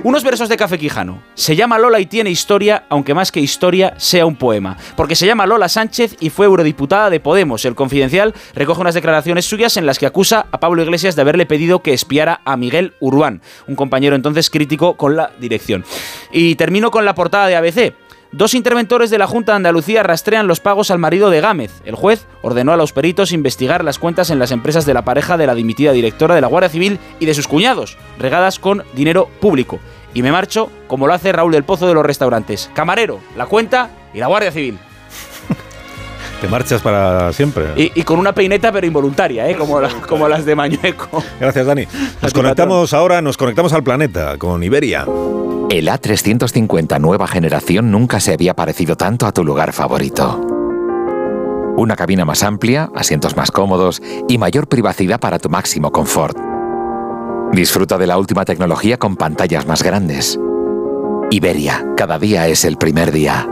Unos versos de Café Quijano. Se llama Lola y tiene historia, aunque más que historia sea un poema. Porque se llama Lola Sánchez y fue eurodiputada de Podemos. El Confidencial recoge unas declaraciones suyas en las que acusa a Pablo Iglesias de haberle pedido que espiara a Miguel Urbán, un compañero entonces crítico con la dirección. Y termino con la portada de ABC. Dos interventores de la Junta de Andalucía rastrean los pagos al marido de Gámez. El juez ordenó a los peritos investigar las cuentas en las empresas de la pareja de la dimitida directora de la Guardia Civil y de sus cuñados, regadas con dinero público. Y me marcho como lo hace Raúl del Pozo de los restaurantes. Camarero, la cuenta y la Guardia Civil. Te marchas para siempre. Y, y con una peineta pero involuntaria, ¿eh? como, la- como las de Mañueco. Gracias, Dani. Nos conectamos ahora, nos conectamos al planeta con Iberia. El A350 nueva generación nunca se había parecido tanto a tu lugar favorito. Una cabina más amplia, asientos más cómodos y mayor privacidad para tu máximo confort. Disfruta de la última tecnología con pantallas más grandes. Iberia, cada día es el primer día.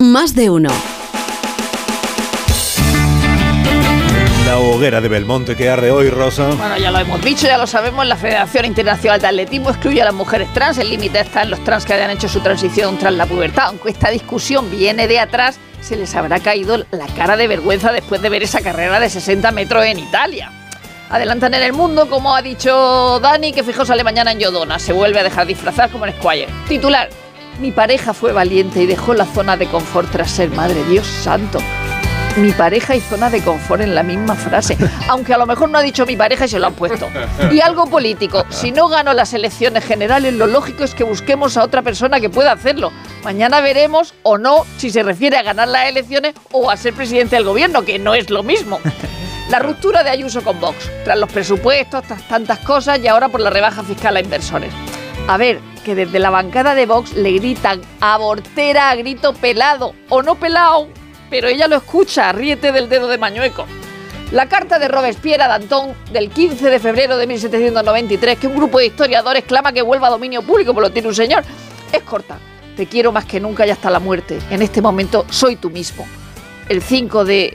Más de uno. La hoguera de Belmonte que arde hoy, Rosa. Bueno, ya lo hemos dicho, ya lo sabemos, la Federación Internacional de Atletismo excluye a las mujeres trans. El límite está en los trans que hayan hecho su transición tras la pubertad. Aunque esta discusión viene de atrás, se les habrá caído la cara de vergüenza después de ver esa carrera de 60 metros en Italia. Adelantan en el mundo, como ha dicho Dani, que fijo sale mañana en Yodona. Se vuelve a dejar disfrazar como en Squire. Titular. Mi pareja fue valiente y dejó la zona de confort tras ser madre. Dios santo. Mi pareja y zona de confort en la misma frase. Aunque a lo mejor no ha dicho mi pareja y se lo han puesto. Y algo político. Si no gano las elecciones generales, lo lógico es que busquemos a otra persona que pueda hacerlo. Mañana veremos o no si se refiere a ganar las elecciones o a ser presidente del gobierno, que no es lo mismo. La ruptura de Ayuso con Vox, tras los presupuestos, tras tantas cosas y ahora por la rebaja fiscal a inversores. A ver, que desde la bancada de Vox le gritan abortera a grito pelado o no pelado, pero ella lo escucha, ríete del dedo de Mañueco. La carta de Robespierre a Danton del 15 de febrero de 1793, que un grupo de historiadores clama que vuelva a dominio público, por lo tiene un señor, es corta. Te quiero más que nunca y hasta la muerte. En este momento soy tú mismo. El 5 de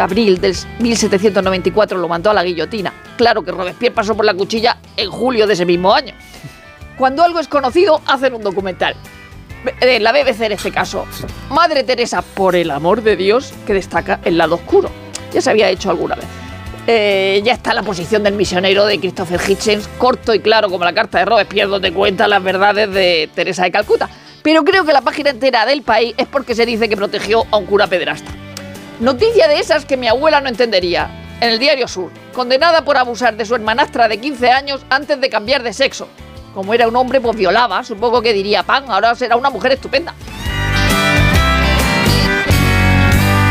abril del 1794 lo mandó a la guillotina. Claro que Robespierre pasó por la cuchilla en julio de ese mismo año. Cuando algo es conocido, hacen un documental. De la BBC en este caso. Madre Teresa, por el amor de Dios, que destaca el lado oscuro. Ya se había hecho alguna vez. Eh, ya está la posición del misionero de Christopher Hitchens, corto y claro como la carta de Robespierre, donde cuenta las verdades de Teresa de Calcuta. Pero creo que la página entera del país es porque se dice que protegió a un cura pederasta. Noticia de esas que mi abuela no entendería. En el diario Sur, condenada por abusar de su hermanastra de 15 años antes de cambiar de sexo. Como era un hombre, pues violaba, supongo que diría, pan, ahora será una mujer estupenda.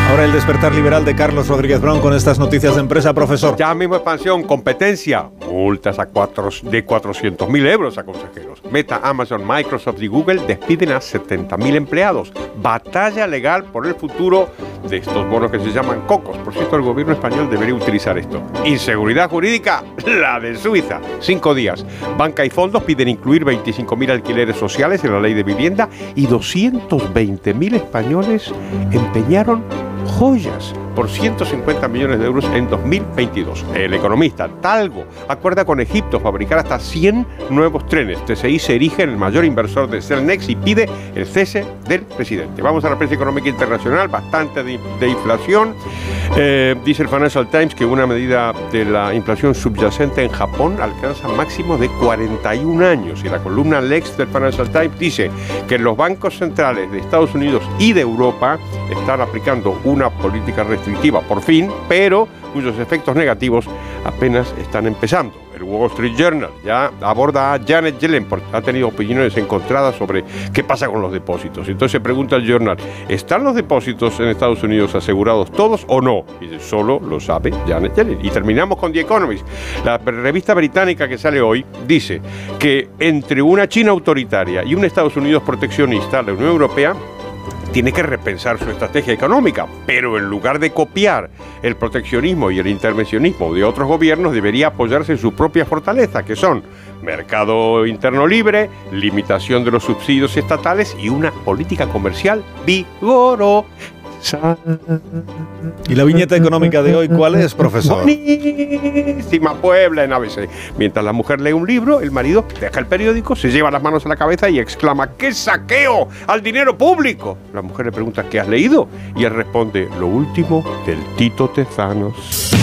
Ahora el despertar liberal de Carlos Rodríguez Brown con estas noticias de empresa, profesor. Ya mismo expansión, competencia, multas a cuatro, de 400 mil euros a consejeros. Meta, Amazon, Microsoft y Google despiden a 70 mil empleados. Batalla legal por el futuro de estos bonos que se llaman cocos. Por cierto, el gobierno español debería utilizar esto. Inseguridad jurídica, la de Suiza. Cinco días. Banca y fondos piden incluir 25 mil alquileres sociales en la ley de vivienda y 220 mil españoles empeñaron joyas por 150 millones de euros en 2022. El economista Talgo acuerda con Egipto fabricar hasta 100 nuevos trenes. TCI se erige en el mayor inversor de Celnex y pide el cese del presidente. Vamos a la prensa económica internacional, bastante de, inflación. Eh, dice el Financial Times que una medida de la inflación subyacente en Japón alcanza máximo de 41 años. Y la columna Lex del Financial Times dice que los bancos centrales de Estados Unidos y de Europa están aplicando una política restrictiva por fin, pero cuyos efectos negativos apenas están empezando. El Wall Street Journal ya aborda a Janet Yellen porque ha tenido opiniones encontradas sobre qué pasa con los depósitos. Entonces pregunta el Journal, ¿están los depósitos en Estados Unidos asegurados todos o no? Y solo lo sabe Janet Yellen. Y terminamos con The Economist. La revista británica que sale hoy dice que entre una China autoritaria y un Estados Unidos proteccionista, la Unión Europea tiene que repensar su estrategia económica, pero en lugar de copiar el proteccionismo y el intervencionismo de otros gobiernos, debería apoyarse en su propia fortaleza, que son mercado interno libre, limitación de los subsidios estatales y una política comercial vigorosa. ¿Y la viñeta económica de hoy cuál es, profesor? Buenísima Puebla en ABC. Mientras la mujer lee un libro, el marido deja el periódico, se lleva las manos a la cabeza y exclama ¡qué saqueo al dinero público! La mujer le pregunta ¿qué has leído? Y él responde lo último del Tito Tezanos.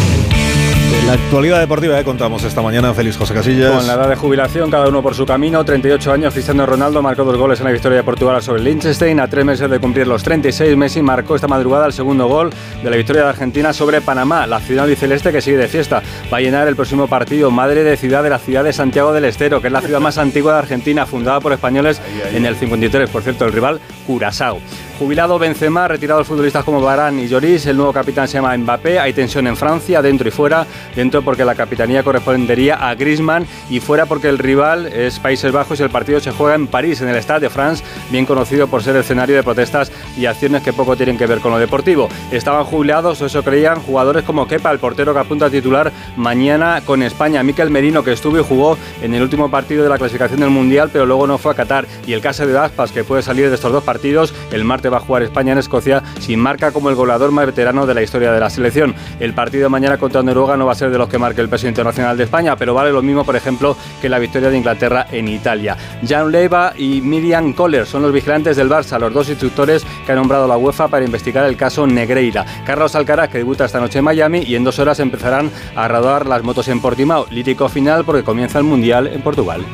La actualidad deportiva que contamos esta mañana, Félix José Casillas. Con la edad de jubilación, cada uno por su camino, 38 años, Cristiano Ronaldo marcó dos goles en la victoria de Portugal sobre Liechtenstein. A tres meses de cumplir los 36, Messi marcó esta madrugada el segundo gol de la victoria de Argentina sobre Panamá. La ciudad albiceleste que sigue de fiesta va a llenar el próximo partido. Madre de ciudad de la ciudad de Santiago del Estero, que es la ciudad más antigua de Argentina, fundada por españoles en el 53. Por cierto, el rival Curazao. Jubilado Benzema, retirados futbolistas como Barán y Lloris, el nuevo capitán se llama Mbappé, hay tensión en Francia, dentro y fuera, dentro porque la capitanía correspondería a Griezmann y fuera porque el rival es Países Bajos y el partido se juega en París, en el Stade de France, bien conocido por ser escenario de protestas y acciones que poco tienen que ver con lo deportivo. Estaban jubilados, o eso creían, jugadores como Kepa, el portero que apunta a titular mañana con España, Miquel Merino, que estuvo y jugó en el último partido de la clasificación del Mundial, pero luego no fue a Qatar, y el caso de Aspas, que puede salir de estos dos partidos el martes va a jugar España en Escocia sin marca como el goleador más veterano de la historia de la selección. El partido mañana contra Noruega no va a ser de los que marque el peso internacional de España, pero vale lo mismo, por ejemplo, que la victoria de Inglaterra en Italia. Jan Leiva y Miriam Kohler son los vigilantes del Barça, los dos instructores que ha nombrado la UEFA para investigar el caso Negreira. Carlos Alcaraz, que debuta esta noche en Miami, y en dos horas empezarán a rodar las motos en Portimao. Lítico final porque comienza el Mundial en Portugal.